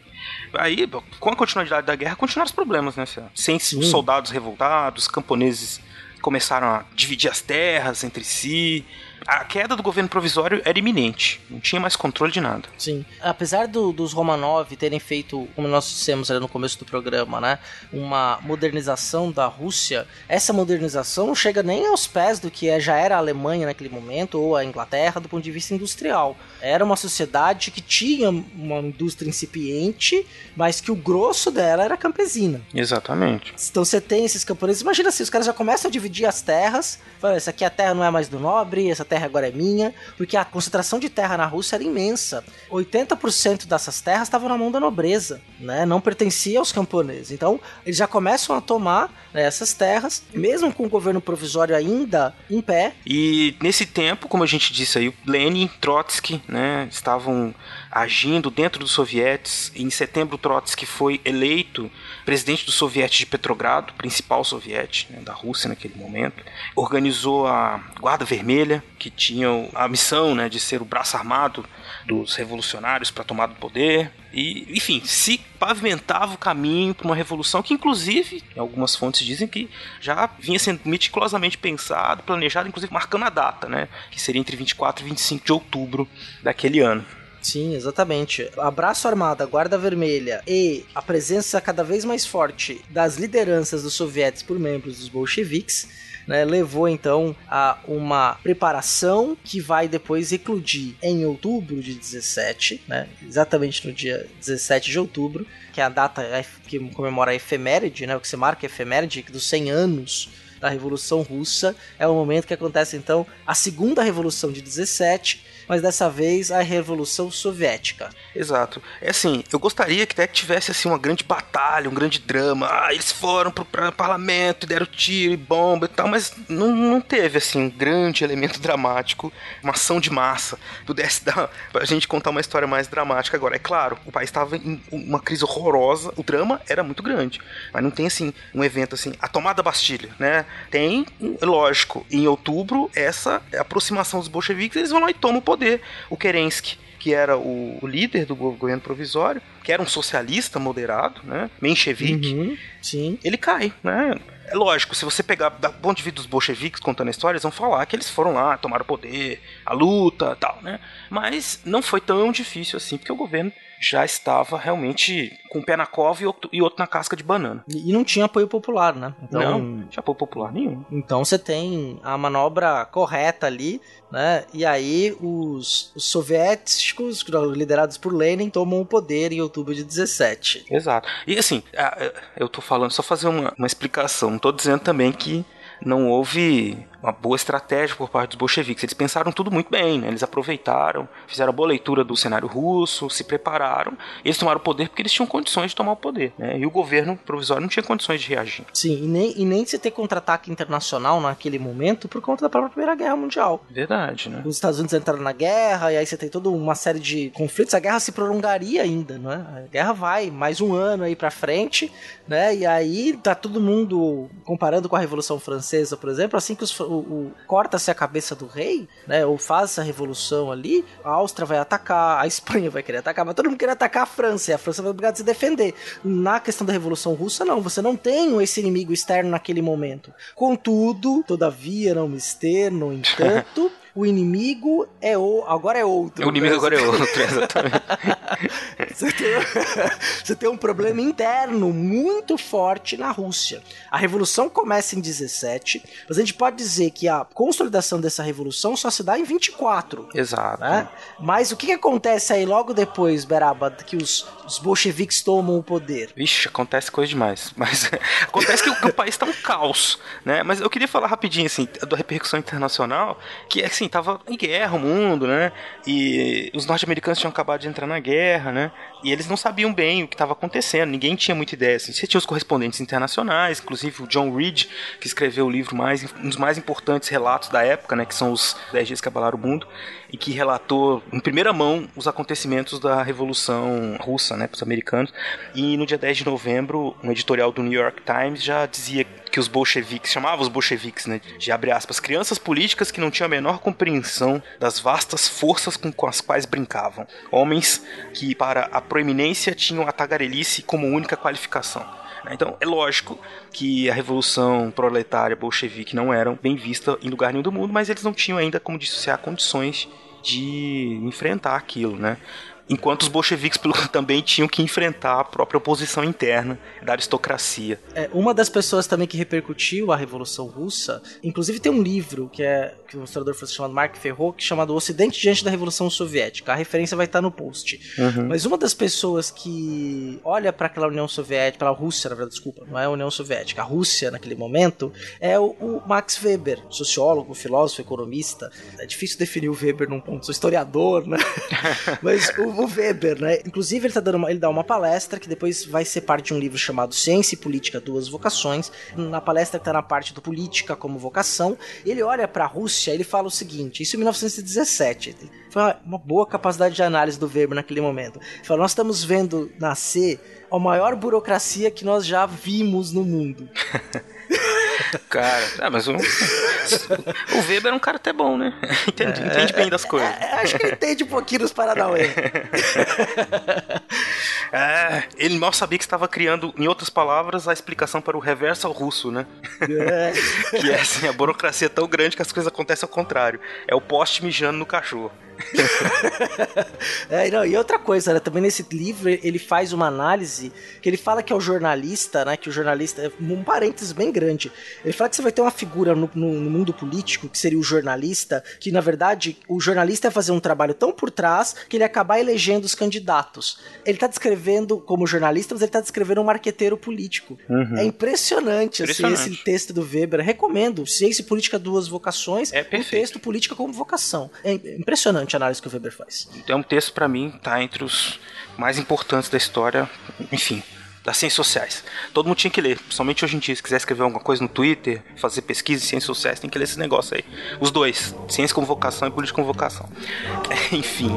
Aí, com a continuidade da guerra, continuaram os problemas, né? Sem Sim. soldados revoltados, camponeses começaram a dividir as terras entre si. A queda do governo provisório era iminente, não tinha mais controle de nada. Sim. Apesar do- dos Romanov terem feito, como nós dissemos ali no começo do programa, né, uma modernização da Rússia, essa modernização não chega nem aos pés do que é- já era a Alemanha naquele momento ou a Inglaterra do ponto de vista industrial. Era uma sociedade que tinha uma indústria incipiente, mas que o grosso dela era campesina. Exatamente. Então você tem esses camponeses, imagina assim, os caras já começam a dividir as terras, fala, essa aqui a terra não é mais do nobre, essa terra agora é minha, porque a concentração de terra na Rússia era imensa. 80% dessas terras estavam na mão da nobreza, né? Não pertencia aos camponeses. Então, eles já começam a tomar né, essas terras, mesmo com o governo provisório ainda em pé. E nesse tempo, como a gente disse aí, Lenin, Trotsky, né, estavam agindo dentro dos sovietes. Em setembro, Trotsky foi eleito presidente do soviete de Petrogrado, principal soviete né, da Rússia naquele momento. Organizou a Guarda Vermelha, que tinha a missão né, de ser o braço armado dos revolucionários para tomar do poder. E, enfim, se pavimentava o caminho para uma revolução que, inclusive, algumas fontes dizem que já vinha sendo meticulosamente pensado, planejado, inclusive marcando a data, né? Que seria entre 24 e 25 de outubro daquele ano. Sim, exatamente. Abraço armado, a Guarda Vermelha e a presença cada vez mais forte das lideranças dos sovietes por membros dos bolcheviques né, levou então a uma preparação que vai depois eclodir em outubro de 17, né, exatamente no dia 17 de outubro, que é a data que comemora a efeméride, né, o que se marca a efeméride dos 100 anos da Revolução Russa. É o momento que acontece então a segunda Revolução de 17, mas dessa vez a Revolução Soviética. Exato. É assim, eu gostaria que até tivesse assim uma grande batalha, um grande drama. Ah, eles foram pro parlamento deram tiro e bomba e tal, mas não, não teve assim um grande elemento dramático, uma ação de massa. Pudesse dar pra gente contar uma história mais dramática agora. É claro, o país estava em uma crise horrorosa, o drama era muito grande, mas não tem assim um evento assim, a tomada da Bastilha, né? Tem, lógico, em outubro essa aproximação dos bolcheviques, eles vão lá e tomam o poder. O Kerensky que era o, líder do go- governo provisório, que era um socialista moderado, né? Menshevik, Uhum, sim. ele cai, né? É lógico, se você pegar da ponto de vista dos bolcheviques contando a história, eles vão falar que eles foram lá, tomaram o poder, a luta tal, né? Mas não foi tão difícil assim, porque o governo já estava realmente com um pé na cova e outro, e outro na casca de banana. E não tinha apoio popular, né? Então, não, não tinha apoio popular nenhum. Então você tem a manobra correta ali, né? E aí os, os soviéticos, liderados por Lenin, tomam o poder em outubro de 17. Exato. E assim, eu tô falando, só fazer uma, uma explicação. Não tô dizendo também que não houve uma boa estratégia por parte dos bolcheviques. Eles pensaram tudo muito bem, né? Eles aproveitaram, fizeram a boa leitura do cenário russo, se prepararam. Eles tomaram o poder porque eles tinham condições de tomar o poder, né? E o governo provisório não tinha condições de reagir. Sim, e nem, e nem se ter contra-ataque internacional naquele momento por conta da própria Primeira Guerra Mundial. Verdade, né? Os Estados Unidos entraram na guerra, e aí você tem toda uma série de conflitos. A guerra se prolongaria ainda, né? A guerra vai mais um ano aí pra frente, né? E aí tá todo mundo comparando com a Revolução Francesa, por exemplo, assim que os o, o- corta-se a cabeça do rei, né? Ou faz essa revolução ali, a Áustria vai atacar, a Espanha vai querer atacar, mas todo mundo quer atacar a França, e a França vai obrigada a se defender. Na questão da Revolução Russa, não, você não tem esse inimigo externo naquele momento. Contudo, todavia, não mister, no entanto, [laughs] o inimigo é o. Agora é outro. O inimigo né? agora é outro, [laughs] exatamente. Você tem, [laughs] você tem um problema interno muito forte na Rússia. A revolução começa em 17, mas a gente pode dizer que a consolidação dessa revolução só se dá em 24. Exato. Né? Mas o que, que acontece aí logo depois, Beraba, que os, os bolcheviques tomam o poder? Vixe, acontece coisa demais. [laughs] Mas acontece que o, o país tá um caos, né? Mas eu queria falar rapidinho, assim, da repercussão internacional, que assim, tava em guerra o mundo, né? E os norte-americanos tinham acabado de entrar na guerra, né? E eles não sabiam bem o que estava acontecendo, ninguém tinha muita ideia. Assim. Você tinha os correspondentes internacionais, inclusive o John Reed, que escreveu o livro mais, um dos mais importantes relatos da época, né? Que são os 10 dias que abalaram o mundo, e que relatou em primeira mão os acontecimentos da Revolução Russa, né? Para os americanos. E no dia 10 de novembro, um editorial do New York Times já dizia que os bolcheviques, chamavam os bolcheviques, né, de abre aspas, crianças políticas que não tinham a menor compreensão das vastas forças com as quais brincavam. Homens que, para a proeminência, tinham a tagarelice como única qualificação. Então, é lógico que a revolução proletária bolchevique não era bem vista em lugar nenhum do mundo, mas eles não tinham ainda, como dissociar, condições de enfrentar aquilo, né? Enquanto os bolcheviques [laughs] também tinham que enfrentar a própria oposição interna da aristocracia. É, uma das pessoas também que repercutiu a Revolução Russa, inclusive tem um livro que é que o historiador francês chamado Marc Ferrot, que é chamado O Ocidente diante da Revolução Soviética. A referência vai estar no post. Uhum. Mas uma das pessoas que olha para aquela União Soviética, para a Rússia, na verdade, desculpa, não é a União Soviética, a Rússia naquele momento, é o, o Max Weber, sociólogo, filósofo, economista. É difícil definir o Weber num ponto, sou historiador, né? [laughs] Mas o o Weber, né? Inclusive, ele, tá dando uma, ele dá uma palestra que depois vai ser parte de um livro chamado Ciência e Política, Duas Vocações. Na palestra que tá na parte do política como vocação, ele olha para a Rússia e ele fala o seguinte: isso em 1917. Foi uma, uma boa capacidade de análise do Weber naquele momento. Ele fala: nós estamos vendo nascer a maior burocracia que nós já vimos no mundo. [laughs] Cara, ah, mas o, o Weber é um cara até bom, né? [laughs] Entende, é, entende bem das coisas. É, acho que ele entende um pouquinho dos Paranauê. [laughs] é, ele mal sabia que estava criando, em outras palavras, a explicação para o reverso ao russo, né? É. [laughs] que é assim, a burocracia é tão grande que as coisas acontecem ao contrário. É o poste mijando no cachorro. [laughs] é, não, e outra coisa, né, também nesse livro ele faz uma análise que ele fala que é o jornalista, né, que o jornalista é um parênteses bem grande. Ele fala que você vai ter uma figura no, no, no, mundo político que seria o jornalista, que na verdade o jornalista é fazer um trabalho tão por trás que ele acabar elegendo os candidatos. Ele tá descrevendo como jornalista, mas ele tá descrevendo um marqueteiro político. Uhum. É impressionante, impressionante. Assim, esse texto do Weber. Recomendo. Ciência e Política Duas Vocações. É perfeito. texto Política como Vocação. É impressionante impressionante a análise que o Weber faz. É um texto, para mim, tá entre os mais importantes da história, enfim, das ciências sociais. Todo mundo tinha que ler, principalmente hoje em dia, se quiser escrever alguma coisa no Twitter, fazer pesquisa em ciências sociais, tem que ler esse negócio aí. Os dois, ciência como vocação e política como vocação. [laughs] enfim.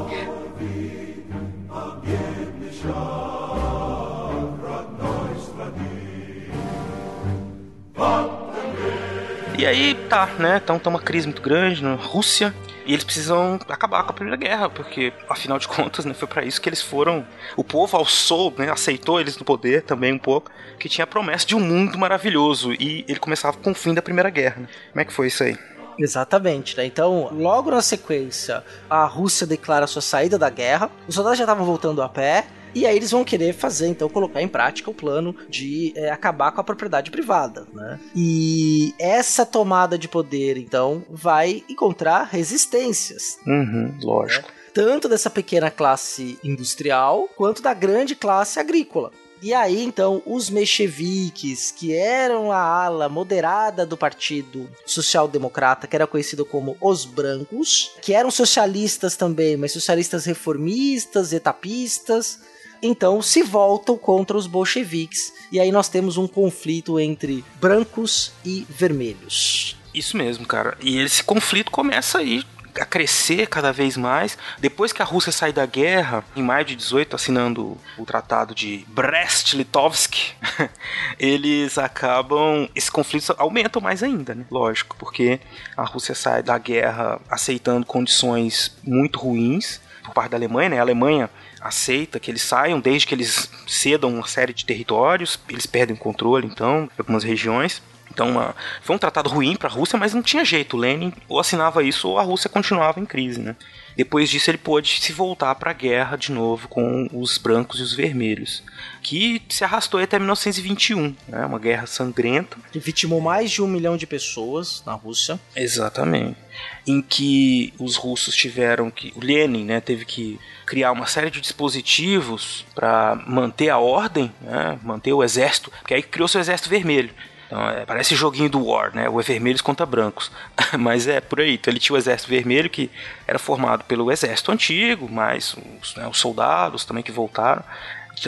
E aí, tá, né? Então tá uma crise muito grande na Rússia. E eles precisam acabar com a Primeira Guerra, porque, afinal de contas, né, foi para isso que eles foram. O povo alçou, né, aceitou eles no poder também um pouco, que tinha a promessa de um mundo maravilhoso. E ele começava com o fim da Primeira Guerra. Né? Como é que foi isso aí? Exatamente, né? Então, logo na sequência, a Rússia declara sua saída da guerra, os soldados já estavam voltando a pé, e aí eles vão querer fazer, então, colocar em prática o plano de é, acabar com a propriedade privada, né? E essa tomada de poder, então, vai encontrar resistências. Uhum, lógico. Né? Tanto dessa pequena classe industrial, quanto da grande classe agrícola. E aí, então, os mencheviques, que eram a ala moderada do Partido Social Democrata, que era conhecido como os brancos, que eram socialistas também, mas socialistas reformistas, etapistas, então se voltam contra os bolcheviques. E aí nós temos um conflito entre brancos e vermelhos. Isso mesmo, cara. E esse conflito começa aí a crescer cada vez mais. Depois que a Rússia sai da guerra, em maio de 18, assinando o tratado de Brest-Litovsk, [laughs] eles acabam. Esses conflitos aumentam mais ainda, né? Lógico, porque a Rússia sai da guerra aceitando condições muito ruins por parte da Alemanha, né? A Alemanha aceita que eles saiam, desde que eles cedam uma série de territórios, eles perdem o controle, então, de algumas regiões. Então, uma, foi um tratado ruim para a Rússia, mas não tinha jeito. Lenin ou assinava isso ou a Rússia continuava em crise, né? Depois disso, ele pôde se voltar para a guerra de novo com os brancos e os vermelhos, que se arrastou até 1921, né? Uma guerra sangrenta. Que vitimou mais de um milhão de pessoas na Rússia. Exatamente. Em que os russos tiveram que. O Lenin, né, teve que criar uma série de dispositivos para manter a ordem, né, manter o exército, porque aí criou seu exército vermelho. Então, é, parece joguinho do War, né? O é vermelhos contra brancos. [laughs] Mas é por aí. Então, ele tinha o exército vermelho que era formado pelo exército antigo, mais os, né, os soldados também que voltaram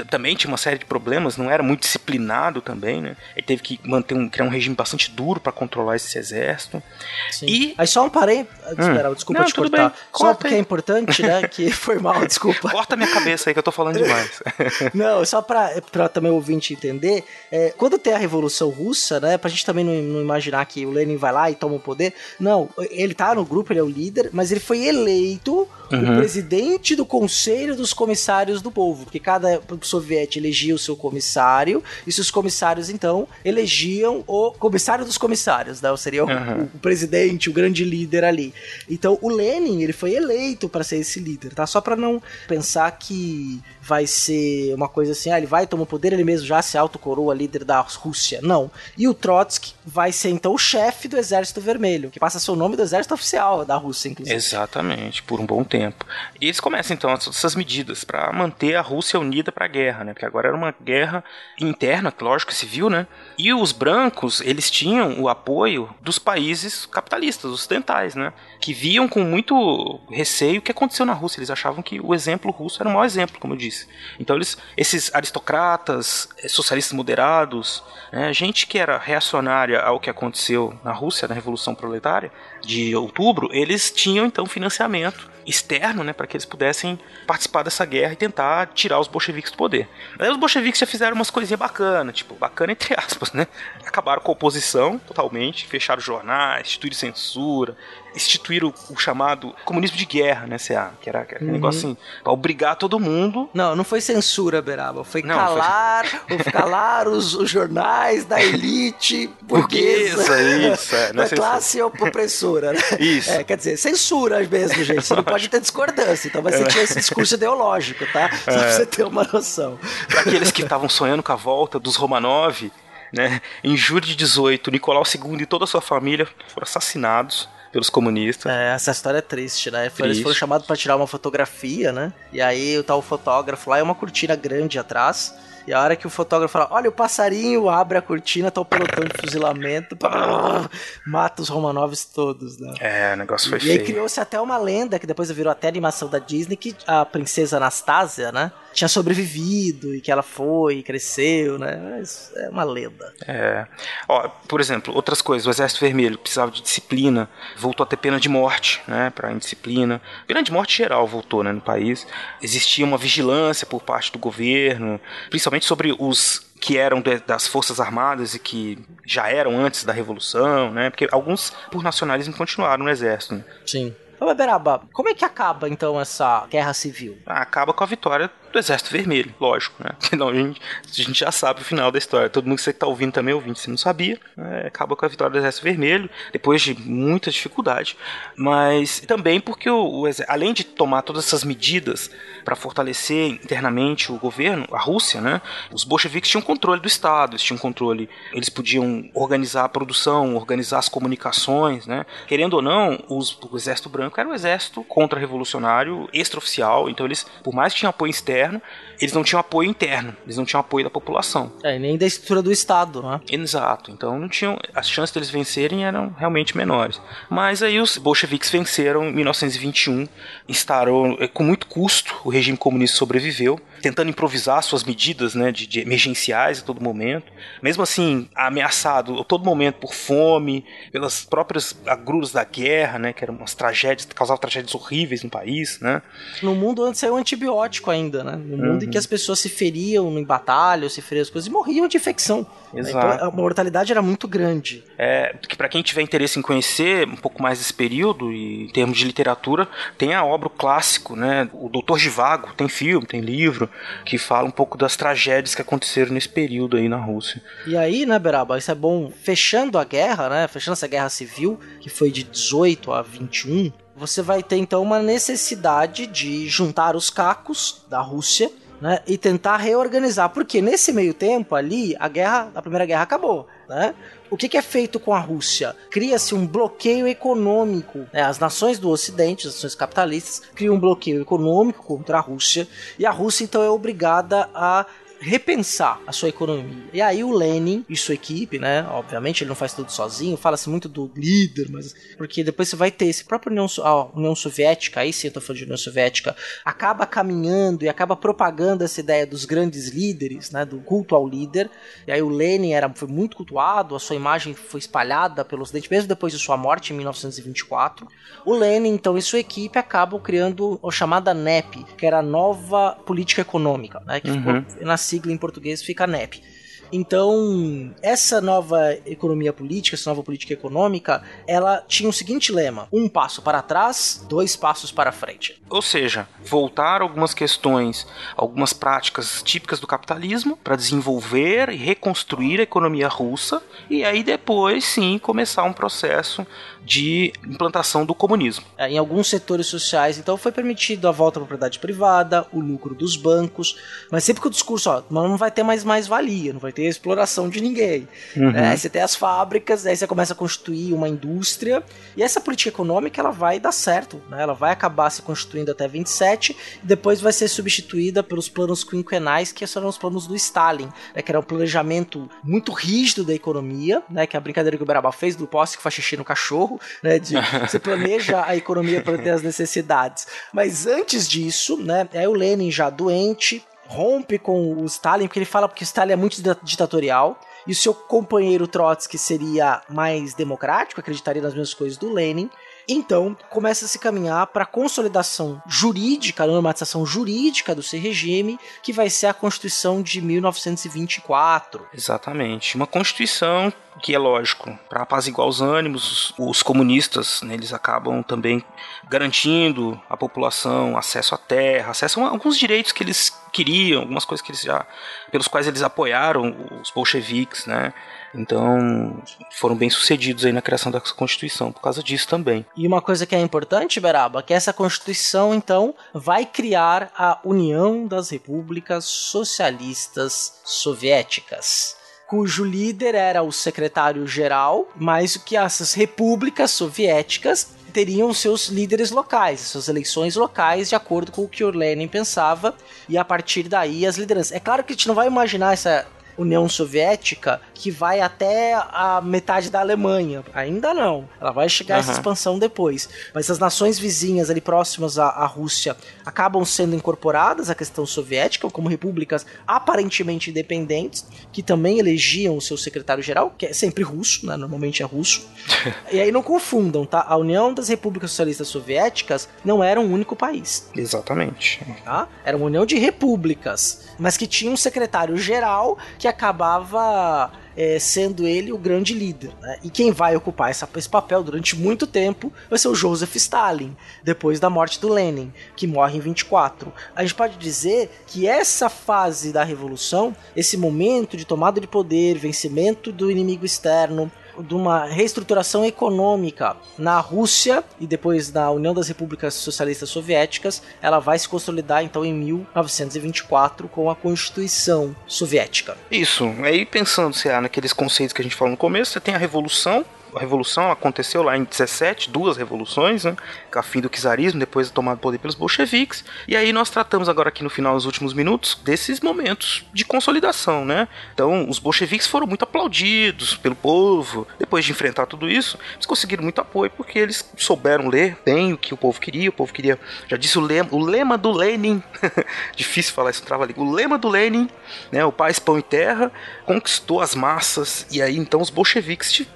também tinha uma série de problemas, não era muito disciplinado também, né? Ele teve que manter um, criar um regime bastante duro para controlar esse exército. Sim. E aí só um parei, hum. desculpa não, te cortar. Bem. Só porque é importante, né? Que [laughs] foi mal, desculpa. Corta minha cabeça aí que eu tô falando demais. [laughs] não, só pra, pra também o ouvinte entender, é, quando tem a Revolução Russa, né? Pra gente também não, não, imaginar que o Lenin vai lá e toma o poder. Não, ele tá no grupo, ele é o líder, mas ele foi eleito uhum. o presidente do Conselho dos Comissários do Povo, porque cada soviético elegia o seu comissário, e seus comissários, então, elegiam o comissário dos comissários, né? Seria uhum. o, o, presidente, o grande líder ali. Então, o Lenin, ele foi eleito para ser esse líder, tá? Só para não pensar que vai ser uma coisa assim, ah, ele vai tomar o poder, ele mesmo já se autocoroa líder da Rússia. Não. E o Trotsky vai ser, então, o chefe do Exército Vermelho, que passa o nome do exército oficial da Rússia, inclusive. Exatamente, por um bom tempo. E eles começam, então, essas medidas para manter a Rússia unida para a guerra, né? Porque agora era uma guerra interna, lógico, civil, né? E os brancos, eles tinham o apoio dos países capitalistas, ocidentais, né? Que viam com muito receio o que aconteceu na Rússia. Eles achavam que o exemplo russo era o maior exemplo, como eu disse. Então, eles, esses aristocratas, eh, socialistas moderados, né? gente que era reacionária ao que aconteceu na Rússia, na Revolução Proletária de outubro, eles tinham então financiamento externo, né, para que eles pudessem participar dessa guerra e tentar tirar os bolcheviques do poder. Aí os bolcheviques já fizeram umas coisinhas bacanas, tipo, bacana entre aspas, né? Acabaram com a oposição totalmente, fecharam jornais, instituíram censura, instituíram o, o, chamado comunismo de guerra, né, CA? Que era aquele uhum. negócio assim, pra obrigar todo mundo. Não, não foi censura, Beraba. Foi não, calar, foi... [laughs] calar os, os, jornais da elite burguesa. isso, é. Não da é classe opressora, né? Isso. É, quer dizer, censura mesmo, gente. Você não pode ter discordância. Então vai ser é. esse discurso ideológico, tá? Só é. pra você ter uma noção. Para aqueles que estavam sonhando com a volta dos Romanov, né? Em julho de 18, Nicolau II e toda a sua família foram assassinados pelos comunistas. É, essa história é triste, né? Triste. Eles foram chamados para tirar uma fotografia, né? E aí o tal fotógrafo lá é uma cortina grande atrás. E a hora que o fotógrafo fala, olha o passarinho, abre a cortina, tá o pelotão de fuzilamento, mata os Romanovs todos, né? É, o negócio foi e feio. E aí criou-se até uma lenda, que depois virou até animação da Disney, que a princesa Anastasia, né? tinha sobrevivido e que ela foi e cresceu, né? Mas é uma lenda. É. Ó, por exemplo, outras coisas. O Exército Vermelho precisava de disciplina, voltou a ter pena de morte, né? Para indisciplina. Pena de morte geral voltou, né? No país. Existia uma vigilância por parte do governo, principalmente sobre os que eram de, das Forças Armadas e que já eram antes da Revolução, né? Porque alguns, por nacionalismo, continuaram no Exército. Né? Sim. Ô, Beraba, como é que acaba então essa guerra civil? Acaba com a vitória do Exército Vermelho, lógico, né? [laughs] Senão a gente, a gente já sabe o final da história. Todo mundo que você está ouvindo também ouvindo, se não sabia, né? acaba com a vitória do Exército Vermelho, depois de muita dificuldade. Mas também porque o, o além de tomar todas essas medidas para fortalecer internamente o governo, a Rússia, né? Os bolcheviques tinham controle do Estado, eles tinham controle, eles podiam organizar a produção, organizar as comunicações, né? Querendo ou não, os, o Exército Branco era um exército contra-revolucionário extraoficial, então eles, por mais que tinham apoio externo, externo, eles não tinham apoio interno, eles não tinham apoio da população. É, nem da estrutura do Estado, né? Exato, então não tinham, as chances deles vencerem eram realmente menores. Mas aí os bolcheviques venceram em 1921, instaurou é, com muito custo, o regime comunista sobreviveu, tentando improvisar suas medidas né, de, de emergenciais a todo momento. Mesmo assim, ameaçado a todo momento por fome, pelas próprias agruras da guerra, né, que eram umas tragédias, causavam tragédias horríveis no país. Né. No mundo antes saiu antibiótico ainda, né? No mundo uhum. em que as pessoas se feriam em batalha, se feriam as coisas e morriam de infecção. Exato. Então a mortalidade era muito grande. É, que para quem tiver interesse em conhecer um pouco mais desse período e em termos de literatura, tem a obra clássico, né? O Doutor Givago, tem filme, tem livro que fala um pouco das tragédias que aconteceram nesse período aí na Rússia. E aí, né, Beraba, isso é bom, fechando a guerra, né, fechando essa guerra civil, que foi de 18 a 21, você vai ter então uma necessidade de juntar os cacos da Rússia né, e tentar reorganizar, porque nesse meio tempo ali a guerra, a primeira guerra acabou, né? O que, que é feito com a Rússia? Cria-se um bloqueio econômico. Né? As nações do Ocidente, as nações capitalistas, criam um bloqueio econômico contra a Rússia e a Rússia então é obrigada a repensar a sua economia. E aí o Lenin e sua equipe, né? Obviamente ele não faz tudo sozinho, fala-se muito do líder, mas porque depois você vai ter esse próprio União, a União Soviética, aí sim eu tô falando de União Soviética, acaba caminhando e acaba propagando essa ideia dos grandes líderes, né? Do culto ao líder. E aí o Lenin era, foi muito cultuado, a sua imagem foi espalhada pelo Ocidente, mesmo depois de sua morte em 1924. O Lenin, então, e sua equipe acabam criando a chamada NEP, que era a Nova Política Econômica, né? Que Uhum. ficou, na sigla em português fica NEP. Então, essa nova economia política, essa nova política econômica, ela tinha o seguinte lema: um passo para trás, dois passos para frente. Ou seja, voltar algumas questões, algumas práticas típicas do capitalismo para desenvolver e reconstruir a economia russa e aí depois sim começar um processo de implantação do comunismo. É, Em alguns setores sociais, então, foi permitido a volta à propriedade privada, o lucro dos bancos, mas sempre com o discurso, ó, não vai ter mais mais-valia, não vai ter exploração de ninguém. É, aí você tem as fábricas, aí você começa a constituir uma indústria, e essa política econômica ela vai dar certo, né? ela vai acabar se constituindo até 27, e depois vai ser substituída pelos planos quinquenais, que serão os planos do Stalin, né? que era um planejamento muito rígido da economia, né? que é a brincadeira que o Beraba fez do poste que faz xixi no cachorro, né? de, [laughs] você planeja a economia para ter as necessidades. Mas antes disso, né? aí o Lenin já doente, rompe com o Stalin, porque ele fala que o Stalin é muito dita- ditatorial, e o seu companheiro Trotsky seria mais democrático, acreditaria nas mesmas coisas do Lenin. Então, começa a se caminhar para a consolidação jurídica, a normatização jurídica do seu regime, que vai ser a Constituição de 1924. Exatamente. Uma constituição que é lógico, para apaziguar os ânimos, os, comunistas, né, eles acabam também garantindo à população acesso à terra, acesso a alguns direitos que eles queriam, algumas coisas que eles já pelos quais eles apoiaram os bolcheviques, né? Então, foram bem sucedidos aí na criação da Constituição por causa disso também. E uma coisa que é importante, Beraba, que essa Constituição, então, vai criar a União das Repúblicas Socialistas Soviéticas. Cujo líder era o secretário-geral, mas que essas repúblicas soviéticas teriam seus líderes locais, suas eleições locais, de acordo com o que o Lenin pensava, e a partir daí as lideranças. É claro que a gente não vai imaginar essa União Soviética que vai até a metade da Alemanha. Ainda não. Ela vai chegar a essa expansão depois. Mas as nações vizinhas ali próximas à, à Rússia acabam sendo incorporadas à questão soviética como repúblicas aparentemente independentes, que também elegiam o seu secretário-geral, que é sempre russo, né? normalmente é russo. [laughs] e aí não confundam, tá? A União das Repúblicas Socialistas Soviéticas não era um único país Exatamente. tá? Era uma união de repúblicas, mas que tinha um secretário-geral que acabava é, sendo ele o grande líder. né? E quem vai ocupar essa- esse papel durante muito tempo vai ser o Joseph Stalin, depois da morte do Lenin, que morre em 24. A gente pode dizer que essa fase da revolução, esse momento de tomada de poder, vencimento do inimigo externo, de uma reestruturação econômica na Rússia e depois na União das Repúblicas Socialistas Soviéticas, ela vai se consolidar então em 1924 com a Constituição Soviética. Isso, aí pensando se há naqueles conceitos que a gente falou no começo, você tem a revolução. A revolução aconteceu lá em 17, duas revoluções, né? A fim do czarismo, depois da tomada do poder pelos bolcheviques. E aí nós tratamos agora aqui no final, nos últimos minutos, desses momentos de consolidação, né? Então, os bolcheviques foram muito aplaudidos pelo povo. Depois de enfrentar tudo isso, eles conseguiram muito apoio porque eles souberam ler bem o que o povo queria. O povo queria, já disse o lema, o lema do Lenin. [laughs] Difícil falar isso, trava ali. O lema do Lenin, né? O paz, pão e terra, conquistou as massas. E aí então os bolcheviques ti-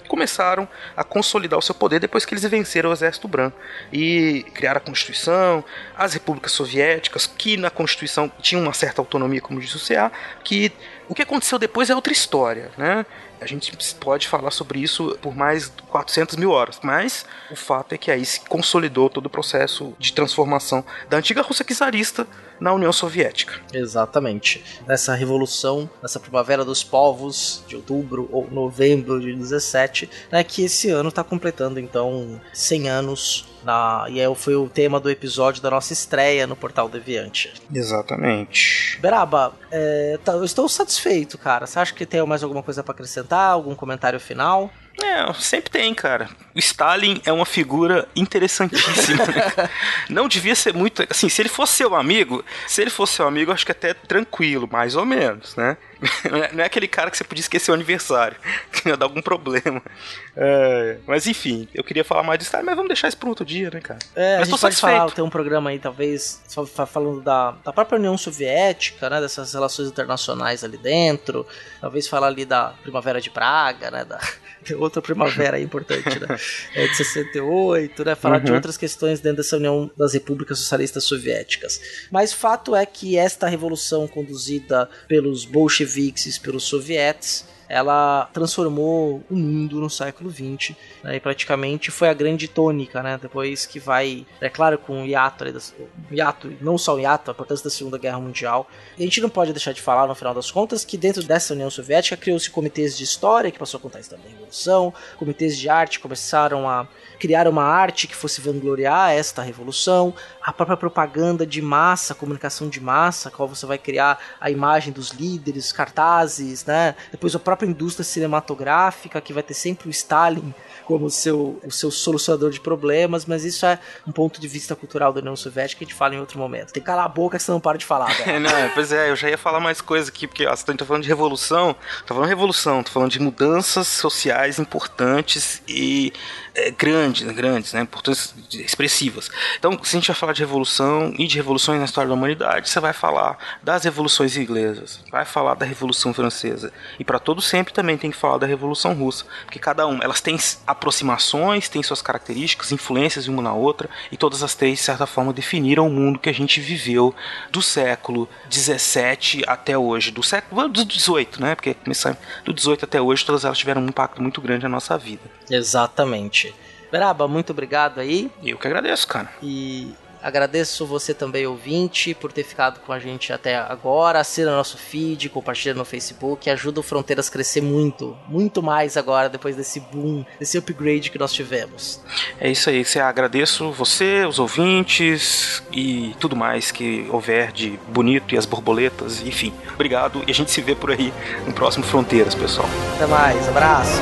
começaram a consolidar o seu poder depois que eles venceram o Exército Branco e criaram a Constituição, as repúblicas soviéticas, que na Constituição tinham uma certa autonomia, como disse o CA, que o que aconteceu depois é outra história, né? A gente pode falar sobre isso por mais 400 mil horas, mas o fato é que aí se consolidou todo o processo de transformação da antiga Rússia czarista na União Soviética. Exatamente. Nessa revolução, nessa primavera dos povos de outubro ou novembro de 17, né, que esse ano está completando então 100 anos na e é, foi o tema do episódio da nossa estreia no Portal Deviante. Exatamente. Beraba, é, tá, eu estou satisfeito, cara. Você acha que tem mais alguma coisa para acrescentar? Algum comentário final? É, sempre tem, cara. O Stalin é uma figura interessantíssima. né? [laughs] Não devia ser muito. Assim, se ele fosse seu amigo, se ele fosse seu amigo, acho que até tranquilo, mais ou menos, né? Não é, não é aquele cara que você podia esquecer o aniversário, [laughs] que ia dar algum problema. É, mas enfim, eu queria falar mais de Stalin, mas vamos deixar isso para outro dia, né, cara? É, mas a gente pode falar, tem um programa aí, talvez, falando da, da própria União Soviética, né, dessas relações internacionais ali dentro, talvez falar ali da Primavera de Praga, né, da [laughs] outra primavera aí importante, né, [laughs] é de 68, né, falar de Uhum. outras questões dentro dessa União das Repúblicas Socialistas Soviéticas. Mas fato é que esta revolução conduzida pelos bolcheviques e pelos sovietes ela transformou o mundo no século XX, né, e praticamente foi a grande tônica, né, depois que vai, é claro, com o hiato, hiato, não só o hiato, a importância da Segunda Guerra Mundial, e a gente não pode deixar de falar, no final das contas, que dentro dessa União Soviética criou-se comitês de história, que passou a contar a história da Revolução, comitês de arte começaram a criar uma arte que fosse vangloriar esta revolução, a própria propaganda de massa, comunicação de massa, qual você vai criar a imagem dos líderes, cartazes, né? Depois a própria indústria cinematográfica, que vai ter sempre o Stalin como seu, o seu solucionador de problemas, mas isso é um ponto de vista cultural da União Soviética que a gente fala em outro momento. Tem que calar a boca que você não para de falar, [laughs] não, pois é, eu já ia falar mais coisa aqui, porque ó, você tá falando de revolução, tá falando de revolução, tô falando de mudanças sociais importantes e é, grandes, grandes, né, importantes, expressivas. Então, se a gente vai falar de revolução e de revoluções na história da humanidade, você vai falar das revoluções inglesas, vai falar da Revolução Francesa, e para todo sempre também tem que falar da Revolução Russa, porque cada um, elas têm aproximações, têm suas características, influências uma na outra, e todas as três, de certa forma, definiram o mundo que a gente viveu do século 17 até hoje, do século do 18, né? Porque começando do 18 até hoje, todas elas tiveram um impacto muito grande na nossa vida. Exatamente. Beraba, muito obrigado aí. Eu que agradeço, cara. E agradeço você também, ouvinte, por ter ficado com a gente até agora. Assina nosso feed, compartilha no Facebook. Ajuda o Fronteiras a crescer muito, muito mais agora, depois desse boom, desse upgrade que nós tivemos. É isso aí, você agradeço você, os ouvintes e tudo mais que houver de bonito e as borboletas, enfim. Obrigado e a gente se vê por aí no próximo Fronteiras, pessoal. Até mais, abraço.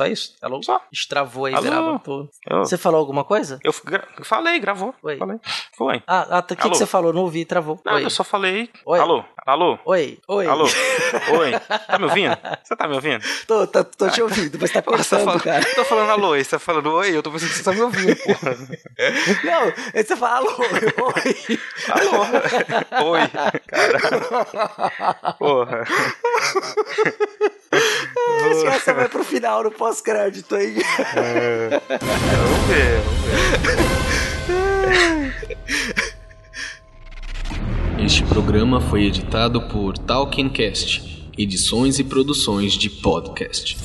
Só isso? Alô? Só. Destravou aí, Alô? Beraba. Tô- Eu, Você falou alguma coisa? eu gra- falei, gravou. Oi. Falei. Foi. Ah, ah, o que, você falou? Não ouvi, travou. Não, Oi. eu só falei. Oi. Alô? Alô? Oi, oi. Alô? [laughs] Oi? Tá me ouvindo? Você tá me ouvindo? Tô, tô, tô te ouvindo, mas tá tá cortando, falando, cara. tô falando alô, e você tá falando oi, eu tô pensando que você tá me ouvindo, porra. Não, aí você fala alô, oi. Alô? [laughs] Oi, caralho. Porra. [laughs] Acho que essa vai pro final, no pós-crédito aí. Vamos ver, vamos ver. Este programa foi editado por Talkincast, edições e produções de podcast.